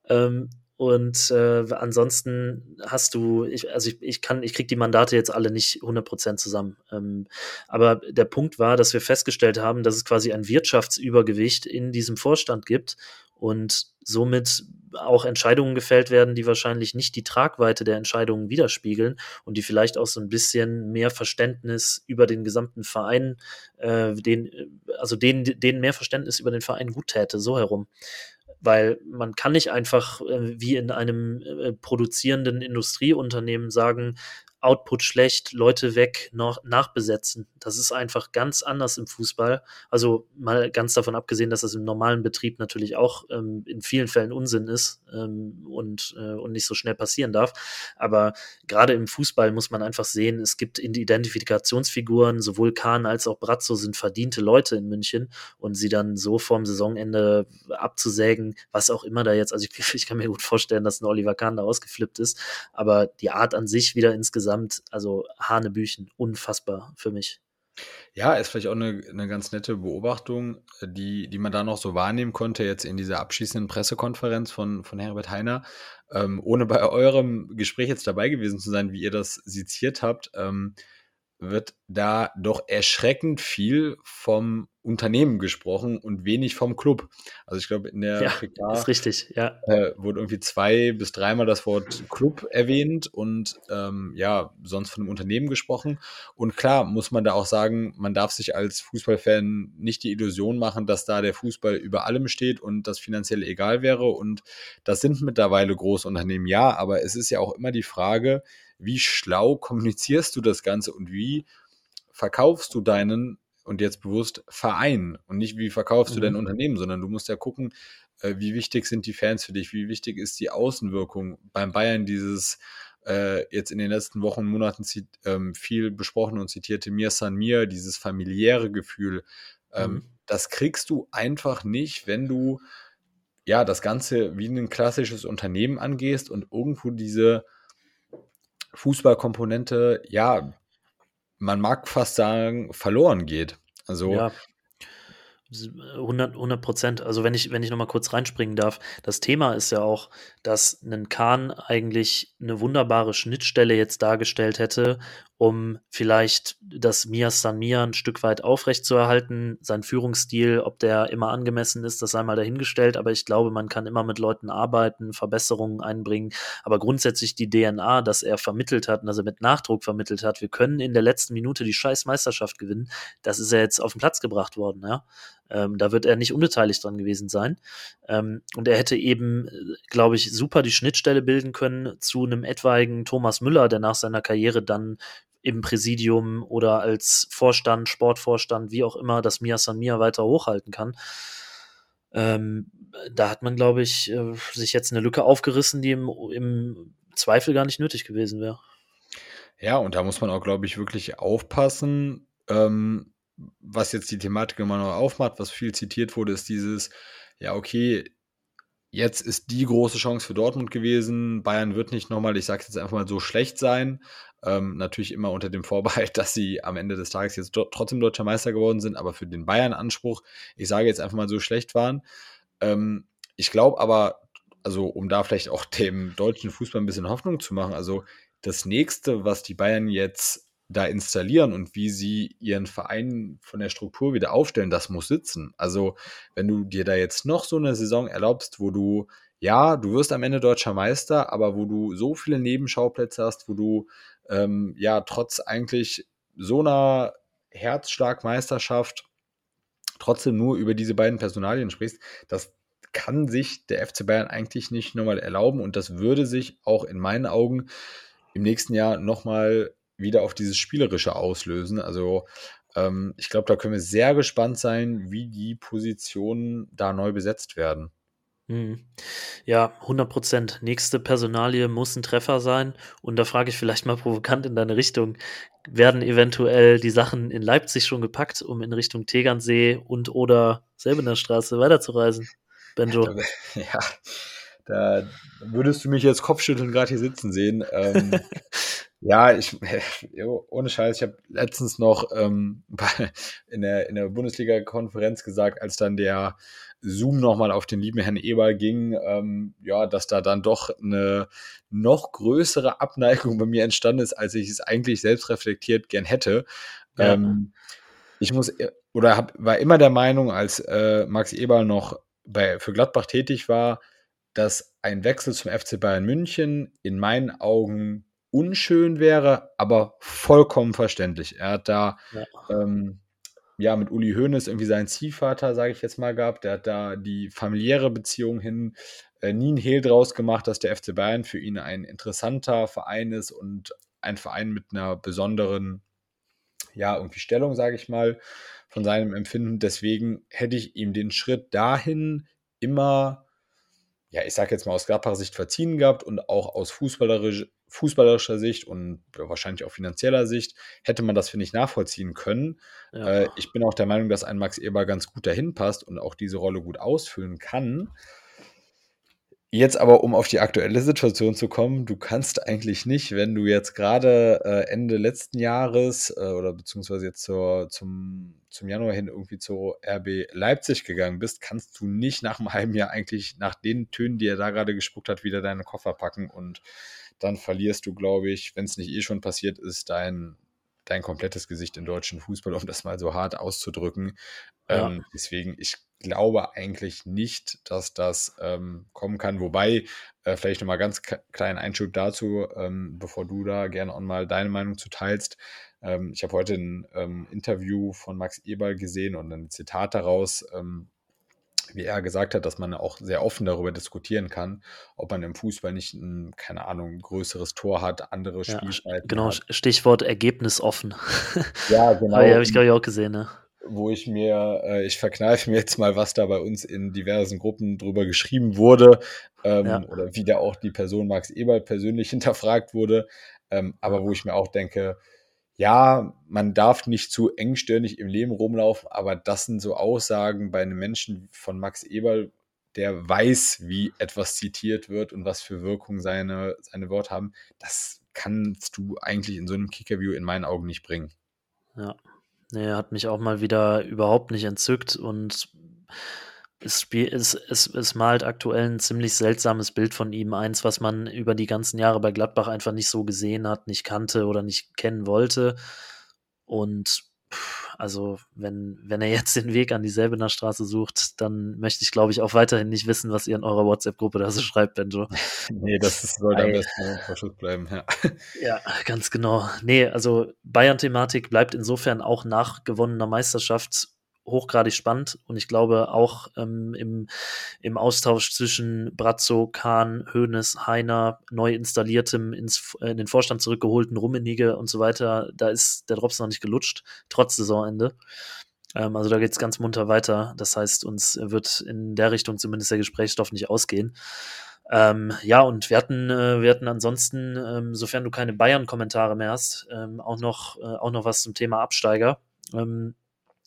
Ähm, und äh, ansonsten hast du, ich, also ich, ich kann, ich kriege die Mandate jetzt alle nicht 100% zusammen. Ähm, aber der Punkt war, dass wir festgestellt haben, dass es quasi ein Wirtschaftsübergewicht in diesem Vorstand gibt und somit auch Entscheidungen gefällt werden, die wahrscheinlich nicht die Tragweite der Entscheidungen widerspiegeln und die vielleicht auch so ein bisschen mehr Verständnis über den gesamten Verein, äh, den, also denen, denen mehr Verständnis über den Verein gut täte, so herum weil man kann nicht einfach äh, wie in einem äh, produzierenden Industrieunternehmen sagen, Output schlecht, Leute weg, noch nachbesetzen. Das ist einfach ganz anders im Fußball. Also mal ganz davon abgesehen, dass das im normalen Betrieb natürlich auch ähm, in vielen Fällen Unsinn ist ähm, und, äh, und nicht so schnell passieren darf. Aber gerade im Fußball muss man einfach sehen, es gibt Identifikationsfiguren, sowohl Kahn als auch Brazzo sind verdiente Leute in München und sie dann so vorm Saisonende abzusägen, was auch immer da jetzt, also ich, ich kann mir gut vorstellen, dass ein Oliver Kahn da ausgeflippt ist, aber die Art an sich wieder insgesamt insgesamt, also Hanebüchen, unfassbar für mich. Ja, ist vielleicht auch eine, eine ganz nette Beobachtung, die, die man da noch so wahrnehmen konnte, jetzt in dieser abschließenden Pressekonferenz von, von Herbert Heiner. Ähm, ohne bei eurem Gespräch jetzt dabei gewesen zu sein, wie ihr das seziert habt, ähm, wird da doch erschreckend viel vom Unternehmen gesprochen und wenig vom Club. Also ich glaube, in der ja, PK ist richtig, ja. Äh, wurde irgendwie zwei bis dreimal das Wort Club erwähnt und ähm, ja, sonst von einem Unternehmen gesprochen. Und klar muss man da auch sagen, man darf sich als Fußballfan nicht die Illusion machen, dass da der Fußball über allem steht und das finanziell egal wäre. Und das sind mittlerweile große Unternehmen, ja, aber es ist ja auch immer die Frage, wie schlau kommunizierst du das Ganze und wie verkaufst du deinen und jetzt bewusst Verein und nicht wie verkaufst du dein mhm. Unternehmen, sondern du musst ja gucken, äh, wie wichtig sind die Fans für dich, wie wichtig ist die Außenwirkung. Beim Bayern dieses äh, jetzt in den letzten Wochen und Monaten ähm, viel besprochen und zitierte Mir San Mir, dieses familiäre Gefühl, ähm, mhm. das kriegst du einfach nicht, wenn du ja das Ganze wie ein klassisches Unternehmen angehst und irgendwo diese Fußballkomponente, ja, man mag fast sagen, verloren geht. Also ja. 100 Prozent. Also wenn ich, wenn ich nochmal kurz reinspringen darf, das Thema ist ja auch, dass ein Kahn eigentlich eine wunderbare Schnittstelle jetzt dargestellt hätte, um vielleicht das Mia San Mia ein Stück weit aufrechtzuerhalten. Sein Führungsstil, ob der immer angemessen ist, das sei mal dahingestellt. Aber ich glaube, man kann immer mit Leuten arbeiten, Verbesserungen einbringen. Aber grundsätzlich die DNA, dass er vermittelt hat und dass er mit Nachdruck vermittelt hat, wir können in der letzten Minute die scheiß Meisterschaft gewinnen, das ist ja jetzt auf den Platz gebracht worden. Ja? Ähm, da wird er nicht unbeteiligt dran gewesen sein. Ähm, und er hätte eben, glaube ich, super die Schnittstelle bilden können zu einem etwaigen Thomas Müller, der nach seiner Karriere dann im Präsidium oder als Vorstand, Sportvorstand, wie auch immer, das Mia San Mia weiter hochhalten kann. Ähm, da hat man, glaube ich, äh, sich jetzt eine Lücke aufgerissen, die im, im Zweifel gar nicht nötig gewesen wäre. Ja, und da muss man auch, glaube ich, wirklich aufpassen. Ähm, was jetzt die Thematik immer noch aufmacht, was viel zitiert wurde, ist dieses, ja, okay, jetzt ist die große Chance für Dortmund gewesen. Bayern wird nicht nochmal, ich sage jetzt einfach mal so schlecht sein. Ähm, natürlich immer unter dem Vorbehalt, dass sie am Ende des Tages jetzt trotzdem deutscher Meister geworden sind, aber für den Bayern-Anspruch, ich sage jetzt einfach mal so schlecht waren. Ähm, ich glaube aber, also um da vielleicht auch dem deutschen Fußball ein bisschen Hoffnung zu machen, also das nächste, was die Bayern jetzt da installieren und wie sie ihren Verein von der Struktur wieder aufstellen, das muss sitzen. Also, wenn du dir da jetzt noch so eine Saison erlaubst, wo du, ja, du wirst am Ende deutscher Meister, aber wo du so viele Nebenschauplätze hast, wo du, ähm, ja, trotz eigentlich so einer Herzschlagmeisterschaft trotzdem nur über diese beiden Personalien sprichst, das kann sich der FC Bayern eigentlich nicht nochmal erlauben und das würde sich auch in meinen Augen im nächsten Jahr nochmal wieder auf dieses Spielerische auslösen. Also ähm, ich glaube, da können wir sehr gespannt sein, wie die Positionen da neu besetzt werden. Mhm. Ja, 100 Prozent. Nächste Personalie muss ein Treffer sein. Und da frage ich vielleicht mal provokant in deine Richtung. Werden eventuell die Sachen in Leipzig schon gepackt, um in Richtung Tegernsee und oder Selbener Straße weiterzureisen? Benjo. Ja, da würdest du mich jetzt Kopfschütteln gerade hier sitzen sehen. Ähm, Ja, ich, ohne Scheiß, ich habe letztens noch ähm, in der, in der Bundesliga-Konferenz gesagt, als dann der Zoom nochmal auf den lieben Herrn Eber ging, ähm, ja, dass da dann doch eine noch größere Abneigung bei mir entstanden ist, als ich es eigentlich selbst reflektiert gern hätte. Ja. Ähm, ich muss, oder hab, war immer der Meinung, als äh, Max Eber noch bei, für Gladbach tätig war, dass ein Wechsel zum FC Bayern München in meinen Augen unschön wäre, aber vollkommen verständlich. Er hat da ja, ähm, ja mit Uli Hoeneß irgendwie seinen Ziehvater, sage ich jetzt mal, gehabt. Der hat da die familiäre Beziehung hin äh, nie ein Hehl draus gemacht, dass der FC Bayern für ihn ein interessanter Verein ist und ein Verein mit einer besonderen, ja, irgendwie Stellung, sage ich mal, von seinem Empfinden. Deswegen hätte ich ihm den Schritt dahin immer ja, ich sage jetzt mal aus Gladbacher Sicht verziehen gehabt und auch aus fußballerisch, fußballerischer Sicht und wahrscheinlich auch finanzieller Sicht hätte man das, finde ich, nachvollziehen können. Ja. Äh, ich bin auch der Meinung, dass ein Max Eber ganz gut dahin passt und auch diese Rolle gut ausfüllen kann. Jetzt aber, um auf die aktuelle Situation zu kommen, du kannst eigentlich nicht, wenn du jetzt gerade äh, Ende letzten Jahres äh, oder beziehungsweise jetzt zur, zum, zum Januar hin irgendwie zu RB Leipzig gegangen bist, kannst du nicht nach einem halben Jahr eigentlich nach den Tönen, die er da gerade gespuckt hat, wieder deine Koffer packen und dann verlierst du, glaube ich, wenn es nicht eh schon passiert ist, dein dein komplettes Gesicht im deutschen Fußball, um das mal so hart auszudrücken. Ja. Ähm, deswegen, ich glaube eigentlich nicht, dass das ähm, kommen kann. Wobei, äh, vielleicht nochmal ganz kleinen Einschub dazu, ähm, bevor du da gerne auch mal deine Meinung zu teilst. Ähm, ich habe heute ein ähm, Interview von Max Eberl gesehen und ein Zitat daraus, ähm, wie er gesagt hat, dass man auch sehr offen darüber diskutieren kann, ob man im Fußball nicht ein, keine Ahnung, größeres Tor hat, andere ja, Spielzeiten. Genau, hat. Stichwort Ergebnisoffen. Ja, genau. ja, habe ich, glaube ich, auch gesehen, ne? Wo ich mir, äh, ich verkneife mir jetzt mal, was da bei uns in diversen Gruppen drüber geschrieben wurde, ähm, ja. oder wie da auch die Person Max Eberl persönlich hinterfragt wurde. Ähm, aber wo ich mir auch denke, ja, man darf nicht zu engstirnig im Leben rumlaufen, aber das sind so Aussagen bei einem Menschen von Max Eberl, der weiß, wie etwas zitiert wird und was für Wirkung seine, seine Worte haben. Das kannst du eigentlich in so einem Kickerview in meinen Augen nicht bringen. Ja, nee, hat mich auch mal wieder überhaupt nicht entzückt und es, spiel, es, es, es malt aktuell ein ziemlich seltsames Bild von ihm. Eins, was man über die ganzen Jahre bei Gladbach einfach nicht so gesehen hat, nicht kannte oder nicht kennen wollte. Und also, wenn, wenn er jetzt den Weg an die Selbener Straße sucht, dann möchte ich, glaube ich, auch weiterhin nicht wissen, was ihr in eurer WhatsApp-Gruppe da so schreibt, Benjo. nee, das sollte am besten Verschluss bleiben, ja. Ja, ganz genau. Nee, also Bayern-Thematik bleibt insofern auch nach gewonnener Meisterschaft hochgradig spannend und ich glaube auch ähm, im, im Austausch zwischen Brazzo, Kahn, Hoeneß, Heiner, neu installiertem, ins, in den Vorstand zurückgeholten Rummenige und so weiter, da ist der Drops noch nicht gelutscht, trotz Saisonende. Ähm, also da geht es ganz munter weiter. Das heißt, uns wird in der Richtung zumindest der Gesprächsstoff nicht ausgehen. Ähm, ja, und wir hatten, äh, wir hatten ansonsten, ähm, sofern du keine Bayern-Kommentare mehr hast, ähm, auch, noch, äh, auch noch was zum Thema Absteiger. Ähm,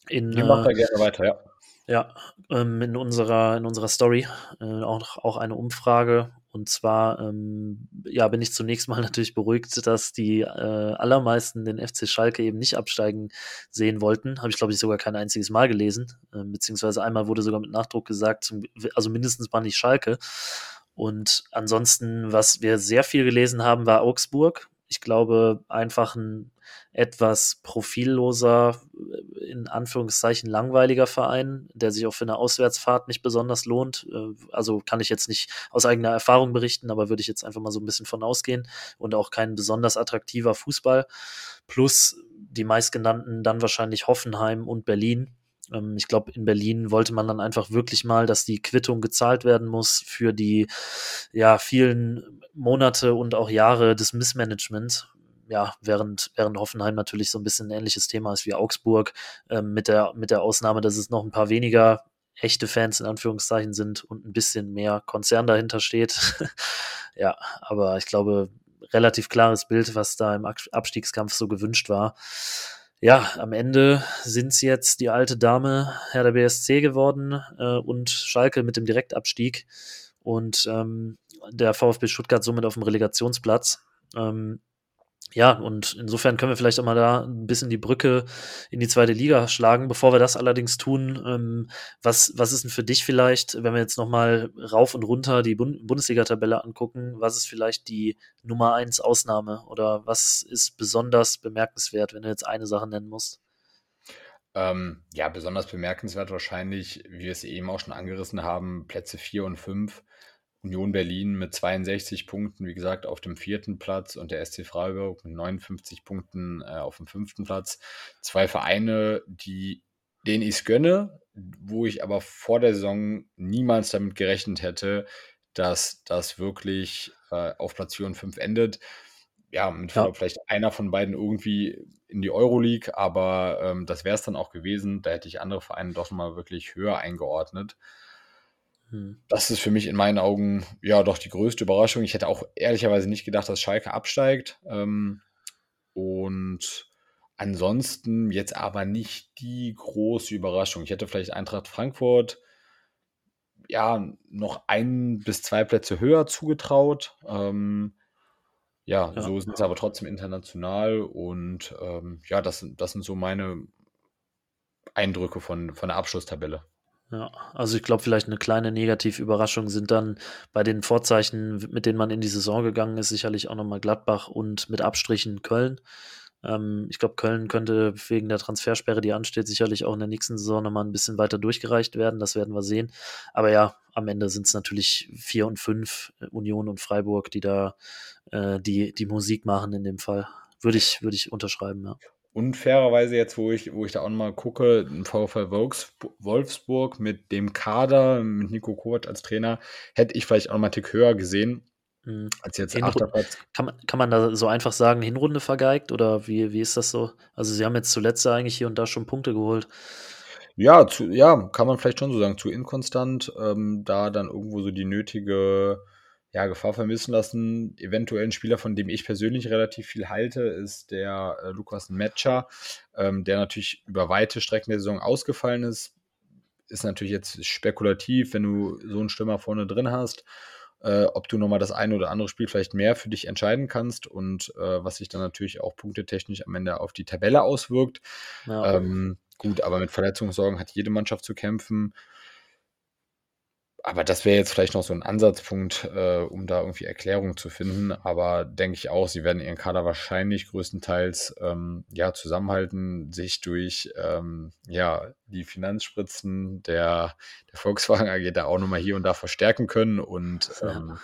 in, Die macht da äh, gerne weiter, ja. Ja, ähm, in, unserer, in unserer Story äh, auch, auch eine Umfrage. Und zwar ähm, ja, bin ich zunächst mal natürlich beruhigt, dass die äh, allermeisten den FC Schalke eben nicht absteigen sehen wollten. Habe ich, glaube ich, sogar kein einziges Mal gelesen. Äh, beziehungsweise einmal wurde sogar mit Nachdruck gesagt, zum, also mindestens mal nicht Schalke. Und ansonsten, was wir sehr viel gelesen haben, war Augsburg. Ich glaube, einfach ein etwas profilloser, äh, in Anführungszeichen langweiliger Verein, der sich auch für eine Auswärtsfahrt nicht besonders lohnt. Äh, also kann ich jetzt nicht aus eigener Erfahrung berichten, aber würde ich jetzt einfach mal so ein bisschen von ausgehen. Und auch kein besonders attraktiver Fußball. Plus die meistgenannten dann wahrscheinlich Hoffenheim und Berlin. Ähm, ich glaube, in Berlin wollte man dann einfach wirklich mal, dass die Quittung gezahlt werden muss für die ja, vielen Monate und auch Jahre des Missmanagements ja, während, während Hoffenheim natürlich so ein bisschen ein ähnliches Thema ist wie Augsburg, ähm, mit, der, mit der Ausnahme, dass es noch ein paar weniger echte Fans in Anführungszeichen sind und ein bisschen mehr Konzern dahinter steht. ja, aber ich glaube, relativ klares Bild, was da im Abstiegskampf so gewünscht war. Ja, am Ende sind es jetzt die alte Dame Herr der BSC geworden äh, und Schalke mit dem Direktabstieg und ähm, der VfB Stuttgart somit auf dem Relegationsplatz. Ähm, ja, und insofern können wir vielleicht auch mal da ein bisschen die Brücke in die zweite Liga schlagen. Bevor wir das allerdings tun, ähm, was, was ist denn für dich vielleicht, wenn wir jetzt nochmal rauf und runter die Bund Bundesliga-Tabelle angucken, was ist vielleicht die Nummer eins Ausnahme oder was ist besonders bemerkenswert, wenn du jetzt eine Sache nennen musst? Ähm, ja, besonders bemerkenswert wahrscheinlich, wie wir es eben auch schon angerissen haben, Plätze 4 und 5 Union Berlin mit 62 Punkten, wie gesagt, auf dem vierten Platz und der SC Freiburg mit 59 Punkten äh, auf dem fünften Platz. Zwei Vereine, die, denen ich es gönne, wo ich aber vor der Saison niemals damit gerechnet hätte, dass das wirklich äh, auf Platz 4 und 5 endet. Ja, mit ja. vielleicht einer von beiden irgendwie in die Euroleague, aber ähm, das wäre es dann auch gewesen. Da hätte ich andere Vereine doch mal wirklich höher eingeordnet. Hm. Das ist für mich in meinen Augen ja doch die größte Überraschung. Ich hätte auch ehrlicherweise nicht gedacht, dass Schalke absteigt. Ähm, und ansonsten jetzt aber nicht die große Überraschung. Ich hätte vielleicht Eintracht Frankfurt ja noch ein bis zwei Plätze höher zugetraut. Ähm, ja, ja, so sind es aber trotzdem international und ähm, ja, das, das sind so meine Eindrücke von, von der Abschlusstabelle. Ja, also ich glaube, vielleicht eine kleine Negativüberraschung sind dann bei den Vorzeichen, mit denen man in die Saison gegangen ist, sicherlich auch nochmal Gladbach und mit Abstrichen Köln. Ähm, ich glaube, Köln könnte wegen der Transfersperre, die ansteht, sicherlich auch in der nächsten Saison nochmal ein bisschen weiter durchgereicht werden. Das werden wir sehen. Aber ja, am Ende sind es natürlich vier und fünf, äh, Union und Freiburg, die da äh, die, die Musik machen in dem Fall. Würde ich, würde ich unterschreiben, ja. Und fairerweise jetzt, wo ich, wo ich da auch mal gucke, ein VfL Wolfsburg mit dem Kader, mit Nico Kovac als Trainer, hätte ich vielleicht auch noch mal einen Tick höher gesehen. Mhm. Als jetzt Hinrunde, kann, man, kann man da so einfach sagen, Hinrunde vergeigt oder wie, wie ist das so? Also sie haben jetzt zuletzt eigentlich hier und da schon Punkte geholt. Ja, zu, ja, kann man vielleicht schon so sagen, zu inkonstant, ähm, da dann irgendwo so die nötige ja, Gefahr vermissen lassen. Eventuell ein Spieler, von dem ich persönlich relativ viel halte, ist der äh, Lukas Metscher, ähm, der natürlich über weite Strecken der Saison ausgefallen ist. Ist natürlich jetzt spekulativ, wenn du so einen Stürmer vorne drin hast, äh, ob du nochmal das eine oder andere Spiel vielleicht mehr für dich entscheiden kannst und äh, was sich dann natürlich auch punktetechnisch am Ende auf die Tabelle auswirkt. Ja. Ähm, gut, aber mit Verletzungssorgen hat jede Mannschaft zu kämpfen aber das wäre jetzt vielleicht noch so ein Ansatzpunkt, äh, um da irgendwie Erklärung zu finden. Aber denke ich auch, sie werden ihren Kader wahrscheinlich größtenteils ähm, ja, zusammenhalten, sich durch ähm, ja, die Finanzspritzen der, der Volkswagen AG da auch nochmal hier und da verstärken können und ähm,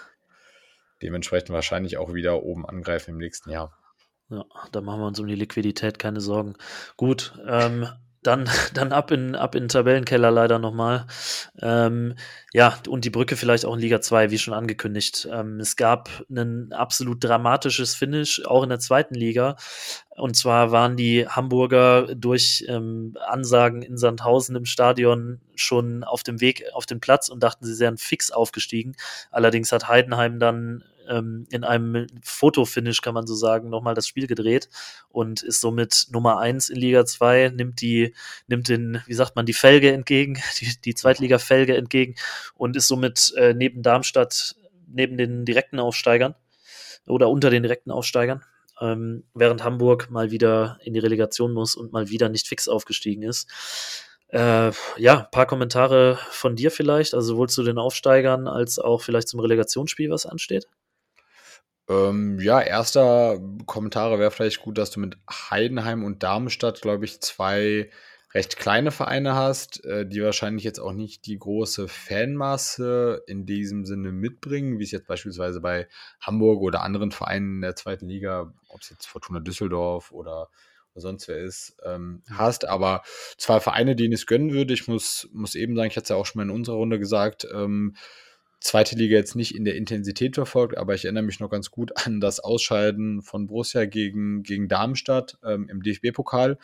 dementsprechend wahrscheinlich auch wieder oben angreifen im nächsten Jahr. Ja, da machen wir uns um die Liquidität keine Sorgen. Gut, ähm, dann, dann ab in, ab in den Tabellenkeller leider nochmal. Ähm, ja, und die Brücke vielleicht auch in Liga 2, wie schon angekündigt. Ähm, es gab ein absolut dramatisches Finish, auch in der zweiten Liga. Und zwar waren die Hamburger durch ähm, Ansagen in Sandhausen im Stadion schon auf dem Weg auf den Platz und dachten, sie wären fix aufgestiegen. Allerdings hat Heidenheim dann ähm, in einem Fotofinish, kann man so sagen, nochmal das Spiel gedreht und ist somit Nummer eins in Liga 2, nimmt die, nimmt den, wie sagt man, die Felge entgegen, die, die Zweitliga-Felge entgegen und ist somit äh, neben Darmstadt, neben den direkten Aufsteigern oder unter den direkten Aufsteigern. Ähm, während Hamburg mal wieder in die Relegation muss und mal wieder nicht fix aufgestiegen ist. Äh, ja, ein paar Kommentare von dir vielleicht, also sowohl zu den Aufsteigern als auch vielleicht zum Relegationsspiel, was ansteht. Ähm, ja, erster Kommentare wäre vielleicht gut, dass du mit Heidenheim und Darmstadt, glaube ich, zwei recht kleine Vereine hast, äh, die wahrscheinlich jetzt auch nicht die große Fanmasse in diesem Sinne mitbringen, wie es jetzt beispielsweise bei Hamburg oder anderen Vereinen in der zweiten Liga, ob es jetzt Fortuna Düsseldorf oder, sonst wer ist, ähm, mhm. hast. Aber zwei Vereine, denen ich es gönnen würde. Ich muss, muss eben sagen, ich hatte es ja auch schon mal in unserer Runde gesagt, ähm, zweite Liga jetzt nicht in der Intensität verfolgt, aber ich erinnere mich noch ganz gut an das Ausscheiden von Borussia gegen, gegen Darmstadt ähm, im DFB-Pokal,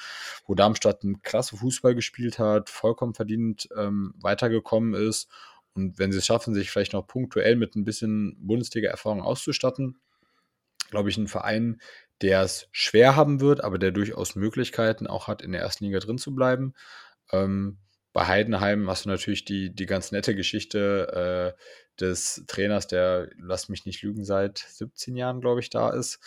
wo Darmstadt einen klasse Fußball gespielt hat, vollkommen verdient ähm, weitergekommen ist. Und wenn sie es schaffen, sich vielleicht noch punktuell mit ein bisschen Bundesliga-Erfahrung auszustatten, glaube ich, ein Verein, der es schwer haben wird, aber der durchaus Möglichkeiten auch hat, in der ersten Liga drin zu bleiben. Ähm, bei Heidenheim hast du natürlich die, die ganz nette Geschichte äh, des Trainers, der, lass mich nicht lügen, seit 17 Jahren, glaube ich, da ist.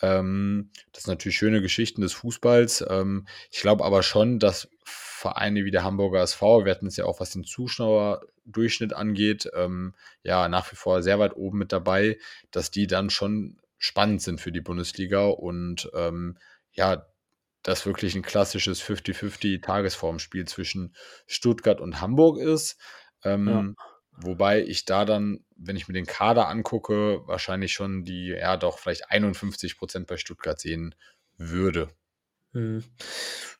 Ähm, das sind natürlich schöne Geschichten des Fußballs. Ähm, ich glaube aber schon, dass Vereine wie der Hamburger SV, wir hatten es ja auch, was den Zuschauerdurchschnitt angeht, ähm, ja, nach wie vor sehr weit oben mit dabei, dass die dann schon spannend sind für die Bundesliga und ähm, ja, das wirklich ein klassisches 50-50 Tagesformspiel zwischen Stuttgart und Hamburg ist. Ähm, ja. Wobei ich da dann, wenn ich mir den Kader angucke, wahrscheinlich schon die, ja doch, vielleicht 51 Prozent bei Stuttgart sehen würde. Hm.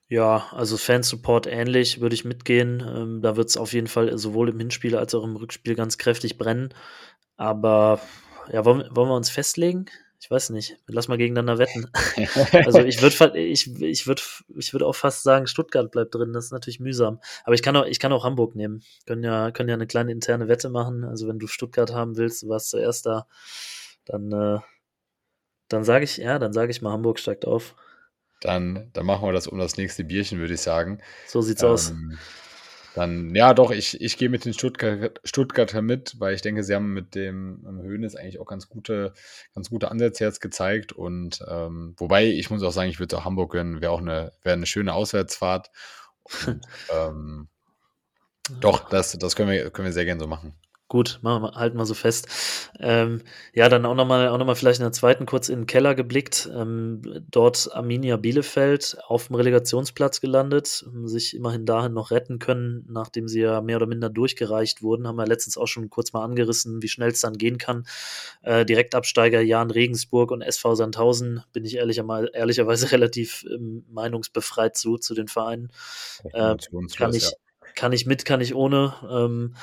Ja, also Fansupport ähnlich, würde ich mitgehen. Ähm, da wird es auf jeden Fall sowohl im Hinspiel als auch im Rückspiel ganz kräftig brennen. Aber ja, wollen, wollen wir uns festlegen? Ich weiß nicht. Lass mal gegeneinander wetten. also ich würde ich, ich würd, ich würd auch fast sagen, Stuttgart bleibt drin. Das ist natürlich mühsam. Aber ich kann auch, ich kann auch Hamburg nehmen. Können ja, können ja eine kleine interne Wette machen. Also wenn du Stuttgart haben willst, du warst zuerst da, dann, äh, dann sage ich, ja, dann sage ich mal, Hamburg steigt auf. Dann, dann machen wir das um das nächste Bierchen, würde ich sagen. So sieht's ähm, aus. Dann, ja, doch, ich, ich gehe mit den Stuttgart, Stuttgarter mit, weil ich denke, sie haben mit dem Höhnes eigentlich auch ganz gute, ganz gute Ansätze jetzt gezeigt. Und ähm, wobei, ich muss auch sagen, ich würde auch Hamburg gönnen, wäre auch eine, wäre eine schöne Auswärtsfahrt. Und, ähm, doch, das, das können wir, können wir sehr gerne so machen. Gut, machen wir, halten wir so fest. Ähm, ja, dann auch nochmal auch noch mal vielleicht in der zweiten kurz in den Keller geblickt. Ähm, dort Arminia Bielefeld auf dem Relegationsplatz gelandet, sich immerhin dahin noch retten können, nachdem sie ja mehr oder minder durchgereicht wurden. Haben wir letztens auch schon kurz mal angerissen, wie schnell es dann gehen kann. Äh, Direktabsteiger Jan Regensburg und SV Sandhausen bin ich ehrlich, ehrlicherweise relativ ähm, meinungsbefreit zu, zu den Vereinen. Äh, kann ich, ja kann ich mit, kann ich ohne. Ähm,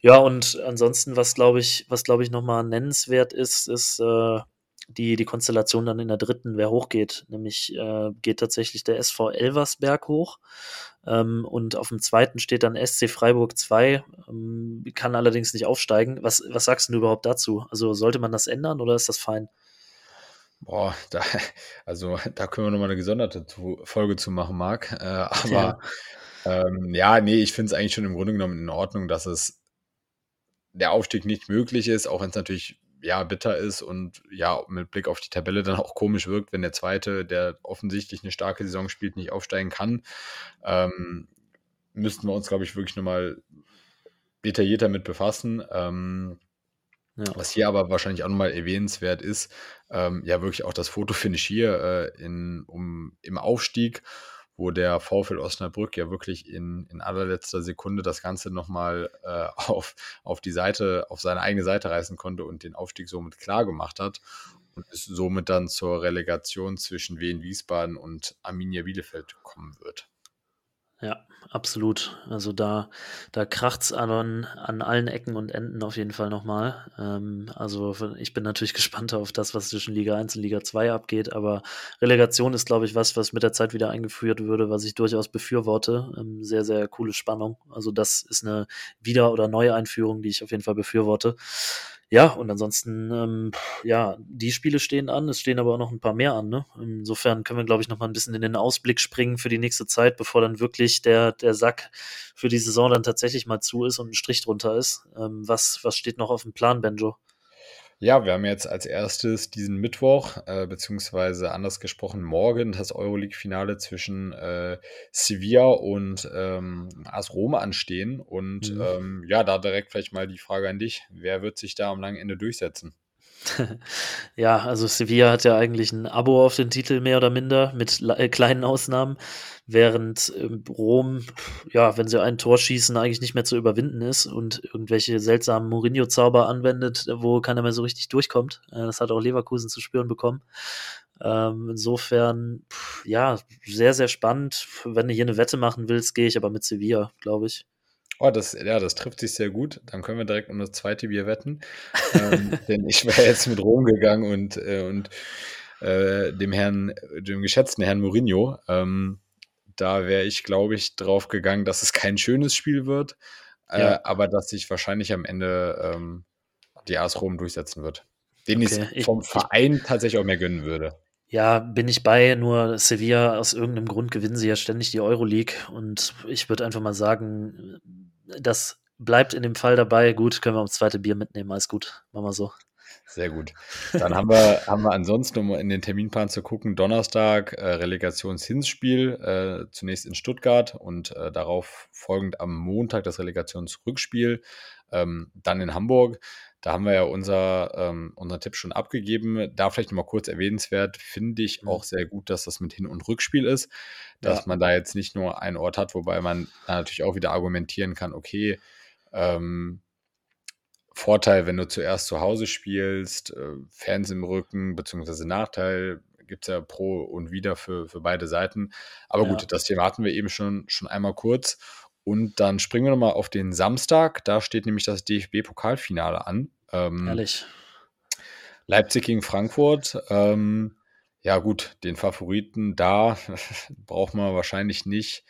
ja, und ansonsten, was glaube ich, was glaube ich nochmal nennenswert ist, ist äh, die, die Konstellation dann in der dritten, wer hochgeht. Nämlich äh, geht tatsächlich der SV Elversberg hoch. Ähm, und auf dem zweiten steht dann SC Freiburg 2, ähm, kann allerdings nicht aufsteigen. Was, was sagst du überhaupt dazu? Also sollte man das ändern oder ist das fein? Boah, da, also da können wir nochmal eine gesonderte Folge zu machen, Marc. Äh, aber ja. Ähm, ja, nee, ich finde es eigentlich schon im Grunde genommen in Ordnung, dass es der Aufstieg nicht möglich ist, auch wenn es natürlich ja bitter ist und ja mit Blick auf die Tabelle dann auch komisch wirkt, wenn der zweite, der offensichtlich eine starke Saison spielt, nicht aufsteigen kann. Ähm, müssten wir uns, glaube ich, wirklich nochmal detailliert damit befassen. Ähm, ja. Was hier aber wahrscheinlich auch nochmal erwähnenswert ist, ähm, ja wirklich auch das Fotofinish hier äh, in, um, im Aufstieg wo der VfL Osnabrück ja wirklich in, in allerletzter Sekunde das Ganze nochmal äh, auf, auf die Seite, auf seine eigene Seite reißen konnte und den Aufstieg somit klar gemacht hat und es somit dann zur Relegation zwischen Wien Wiesbaden und Arminia Bielefeld kommen wird. Ja, absolut. Also da, da kracht's an, an allen Ecken und Enden auf jeden Fall nochmal. Ähm, also ich bin natürlich gespannter auf das, was zwischen Liga 1 und Liga 2 abgeht, aber Relegation ist, glaube ich, was, was mit der Zeit wieder eingeführt würde, was ich durchaus befürworte. Ähm, sehr, sehr coole Spannung. Also das ist eine Wieder- oder Neueinführung, die ich auf jeden Fall befürworte. Ja, und ansonsten, ähm, ja, die Spiele stehen an, es stehen aber auch noch ein paar mehr an. Ne? Insofern können wir, glaube ich, noch mal ein bisschen in den Ausblick springen für die nächste Zeit, bevor dann wirklich der, der Sack für die Saison dann tatsächlich mal zu ist und ein Strich drunter ist. Ähm, was, was steht noch auf dem Plan, Benjo? Ja, wir haben jetzt als erstes diesen Mittwoch, äh, beziehungsweise anders gesprochen morgen, das Euroleague-Finale zwischen äh, Sevilla und ähm, AS Rom anstehen. Und mhm. ähm, ja, da direkt vielleicht mal die Frage an dich. Wer wird sich da am langen Ende durchsetzen? ja, also Sevilla hat ja eigentlich ein Abo auf den Titel mehr oder minder, mit äh, kleinen Ausnahmen, während äh, Rom, ja, wenn sie ein Tor schießen, eigentlich nicht mehr zu überwinden ist und irgendwelche seltsamen Mourinho-Zauber anwendet, wo keiner mehr so richtig durchkommt. Äh, das hat auch Leverkusen zu spüren bekommen. Ähm, insofern, pff, ja, sehr, sehr spannend. Wenn du hier eine Wette machen willst, gehe ich aber mit Sevilla, glaube ich. Oh, das, ja, das trifft sich sehr gut. Dann können wir direkt um das zweite Bier wetten. ähm, denn ich wäre jetzt mit Rom gegangen und, äh, und äh, dem Herrn, dem geschätzten Herrn Mourinho. Ähm, da wäre ich, glaube ich, drauf gegangen, dass es kein schönes Spiel wird, äh, ja. aber dass sich wahrscheinlich am Ende ähm, die AS Rom durchsetzen wird. Den okay. ich vom Verein tatsächlich auch mehr gönnen würde. Ja, bin ich bei, nur Sevilla aus irgendeinem Grund gewinnen sie ja ständig die Euroleague und ich würde einfach mal sagen, das bleibt in dem Fall dabei. Gut, können wir ums zweite Bier mitnehmen, alles gut. Machen wir so. Sehr gut. Dann haben wir, haben wir ansonsten, um in den Terminplan zu gucken, Donnerstag äh, Relegationshinspiel, äh, zunächst in Stuttgart und äh, darauf folgend am Montag das Relegationsrückspiel, ähm, dann in Hamburg. Da haben wir ja unser, ähm, unseren Tipp schon abgegeben. Da vielleicht nochmal kurz erwähnenswert, finde ich mhm. auch sehr gut, dass das mit Hin- und Rückspiel ist, dass ja. man da jetzt nicht nur einen Ort hat, wobei man natürlich auch wieder argumentieren kann, okay, ähm, Vorteil, wenn du zuerst zu Hause spielst, äh, Fans im Rücken, beziehungsweise Nachteil, gibt es ja pro und wieder für, für beide Seiten. Aber ja. gut, das Thema hatten wir eben schon, schon einmal kurz. Und dann springen wir nochmal auf den Samstag. Da steht nämlich das DFB-Pokalfinale an. Ähm, Ehrlich. Leipzig gegen Frankfurt. Ähm, ja, gut, den Favoriten da braucht man wahrscheinlich nicht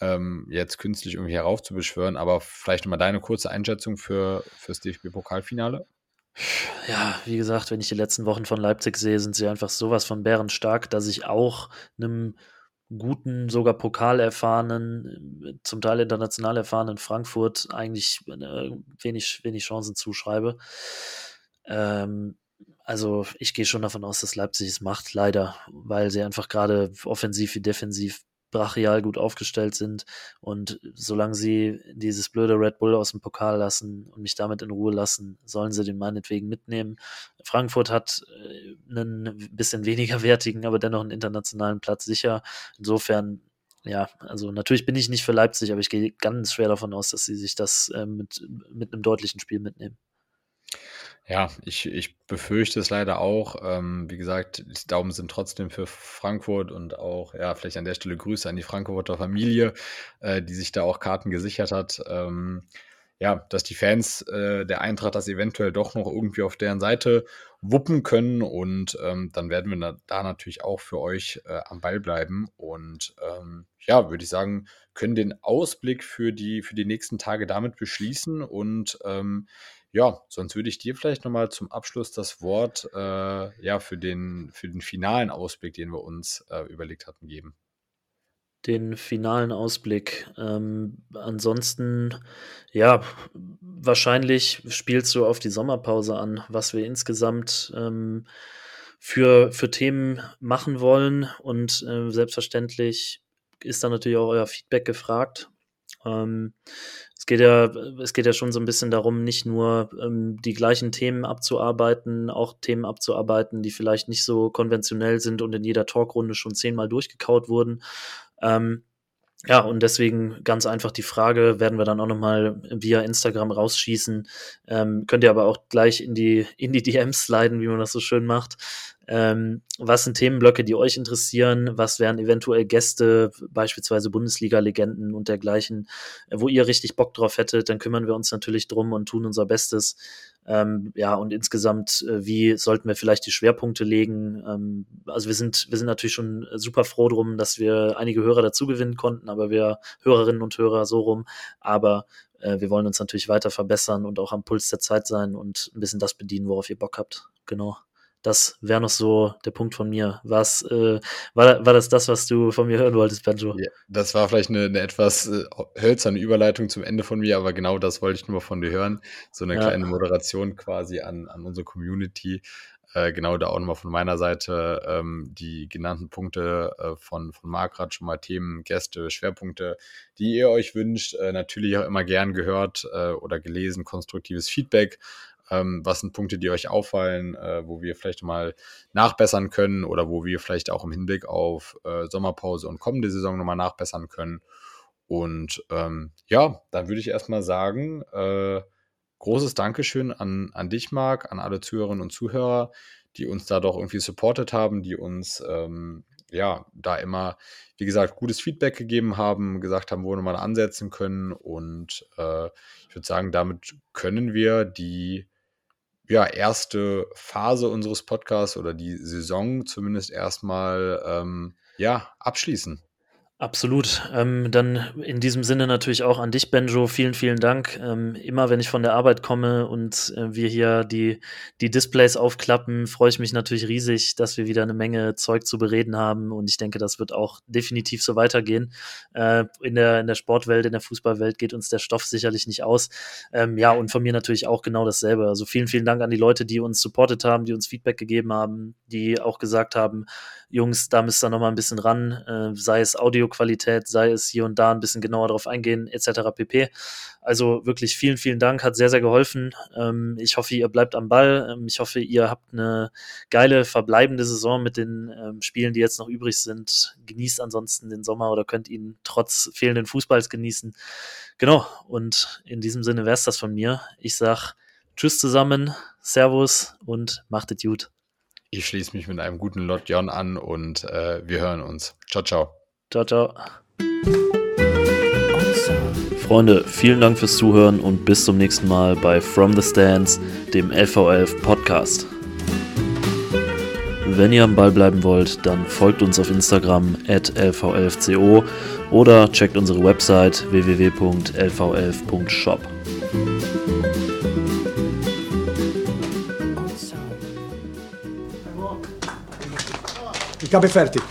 ähm, jetzt künstlich irgendwie heraufzubeschwören, aber vielleicht nochmal deine kurze Einschätzung für, das DFB-Pokalfinale. Ja, wie gesagt, wenn ich die letzten Wochen von Leipzig sehe, sind sie einfach sowas von bärenstark, dass ich auch einem guten, sogar pokalerfahrenen, zum Teil international erfahrenen Frankfurt eigentlich äh, wenig, wenig Chancen zuschreibe. Ähm, also ich gehe schon davon aus, dass Leipzig es macht, leider, weil sie einfach gerade offensiv wie defensiv brachial gut aufgestellt sind. Und solange sie dieses blöde Red Bull aus dem Pokal lassen und mich damit in Ruhe lassen, sollen sie den meinetwegen mitnehmen. Frankfurt hat äh, einen bisschen weniger wertigen, aber dennoch einen internationalen Platz sicher. Insofern ja, also natürlich bin ich nicht für Leipzig, aber ich gehe ganz schwer davon aus, dass sie sich das äh, mit, mit einem deutlichen Spiel mitnehmen. Ja, ich, ich befürchte es leider auch. Ähm, wie gesagt, die Daumen sind trotzdem für Frankfurt und auch, ja, vielleicht an der Stelle Grüße an die Frankfurter Familie, äh, die sich da auch Karten gesichert hat. Ähm, ja, dass die Fans äh, der Eintracht das eventuell doch noch irgendwie auf deren Seite wuppen können und ähm, dann werden wir da, da natürlich auch für euch äh, am Ball bleiben und ähm, ja, würde ich sagen, können den Ausblick für die, für die nächsten Tage damit beschließen und ähm, ja, sonst würde ich dir vielleicht nochmal zum Abschluss das Wort äh, ja, für, den, für den finalen Ausblick, den wir uns äh, überlegt hatten, geben. Den finalen Ausblick. Ähm, ansonsten, ja, wahrscheinlich spielst du auf die Sommerpause an, was wir insgesamt ähm, für, für Themen machen wollen. Und äh, selbstverständlich ist da natürlich auch euer Feedback gefragt. Ähm, es geht ja, es geht ja schon so ein bisschen darum, nicht nur ähm, die gleichen Themen abzuarbeiten, auch Themen abzuarbeiten, die vielleicht nicht so konventionell sind und in jeder Talkrunde schon zehnmal durchgekaut wurden. Ähm, ja, und deswegen ganz einfach die Frage, werden wir dann auch nochmal via Instagram rausschießen. Ähm, könnt ihr aber auch gleich in die, in die DMs sliden, wie man das so schön macht. Ähm, was sind Themenblöcke, die euch interessieren? Was wären eventuell Gäste, beispielsweise Bundesliga-Legenden und dergleichen, äh, wo ihr richtig Bock drauf hättet? Dann kümmern wir uns natürlich drum und tun unser Bestes. Ähm, ja, und insgesamt, äh, wie sollten wir vielleicht die Schwerpunkte legen? Ähm, also wir sind, wir sind natürlich schon super froh drum, dass wir einige Hörer dazu gewinnen konnten, aber wir Hörerinnen und Hörer so rum. Aber äh, wir wollen uns natürlich weiter verbessern und auch am Puls der Zeit sein und ein bisschen das bedienen, worauf ihr Bock habt. Genau. Das wäre noch so der Punkt von mir. Was, äh, war, war das das, was du von mir hören wolltest, Benjo? Ja, das war vielleicht eine, eine etwas äh, hölzerne Überleitung zum Ende von mir, aber genau das wollte ich nur von dir hören. So eine ja. kleine Moderation quasi an, an unsere Community. Äh, genau da auch nochmal von meiner Seite ähm, die genannten Punkte äh, von, von Markrat schon mal Themen, Gäste, Schwerpunkte, die ihr euch wünscht. Äh, natürlich auch immer gern gehört äh, oder gelesen, konstruktives Feedback. Ähm, was sind Punkte, die euch auffallen, äh, wo wir vielleicht mal nachbessern können oder wo wir vielleicht auch im Hinblick auf äh, Sommerpause und kommende Saison nochmal nachbessern können. Und ähm, ja, dann würde ich erstmal sagen, äh, großes Dankeschön an, an dich, Marc, an alle Zuhörerinnen und Zuhörer, die uns da doch irgendwie supportet haben, die uns ähm, ja da immer, wie gesagt, gutes Feedback gegeben haben, gesagt haben, wo wir mal ansetzen können. Und äh, ich würde sagen, damit können wir die ja, erste Phase unseres Podcasts oder die Saison zumindest erstmal ähm, ja, abschließen. Absolut. Ähm, dann in diesem Sinne natürlich auch an dich, Benjo. Vielen, vielen Dank. Ähm, immer wenn ich von der Arbeit komme und äh, wir hier die, die Displays aufklappen, freue ich mich natürlich riesig, dass wir wieder eine Menge Zeug zu bereden haben. Und ich denke, das wird auch definitiv so weitergehen. Äh, in, der, in der Sportwelt, in der Fußballwelt geht uns der Stoff sicherlich nicht aus. Ähm, ja, und von mir natürlich auch genau dasselbe. Also vielen, vielen Dank an die Leute, die uns supportet haben, die uns Feedback gegeben haben, die auch gesagt haben, Jungs, da müsst ihr noch mal ein bisschen ran, äh, sei es Audioqualität, sei es hier und da ein bisschen genauer drauf eingehen, etc. pp. Also wirklich vielen, vielen Dank, hat sehr, sehr geholfen. Ähm, ich hoffe, ihr bleibt am Ball. Ähm, ich hoffe, ihr habt eine geile verbleibende Saison mit den ähm, Spielen, die jetzt noch übrig sind. Genießt ansonsten den Sommer oder könnt ihn trotz fehlenden Fußballs genießen. Genau, und in diesem Sinne wäre es das von mir. Ich sag Tschüss zusammen, Servus und macht es gut. Ich schließe mich mit einem guten Lot John an und äh, wir hören uns. Ciao, ciao. Ciao, ciao. Freunde, vielen Dank fürs Zuhören und bis zum nächsten Mal bei From the Stands, dem LV11 Podcast. Wenn ihr am Ball bleiben wollt, dann folgt uns auf Instagram at lv11co oder checkt unsere Website www.lv11.shop. Ich habe fertig.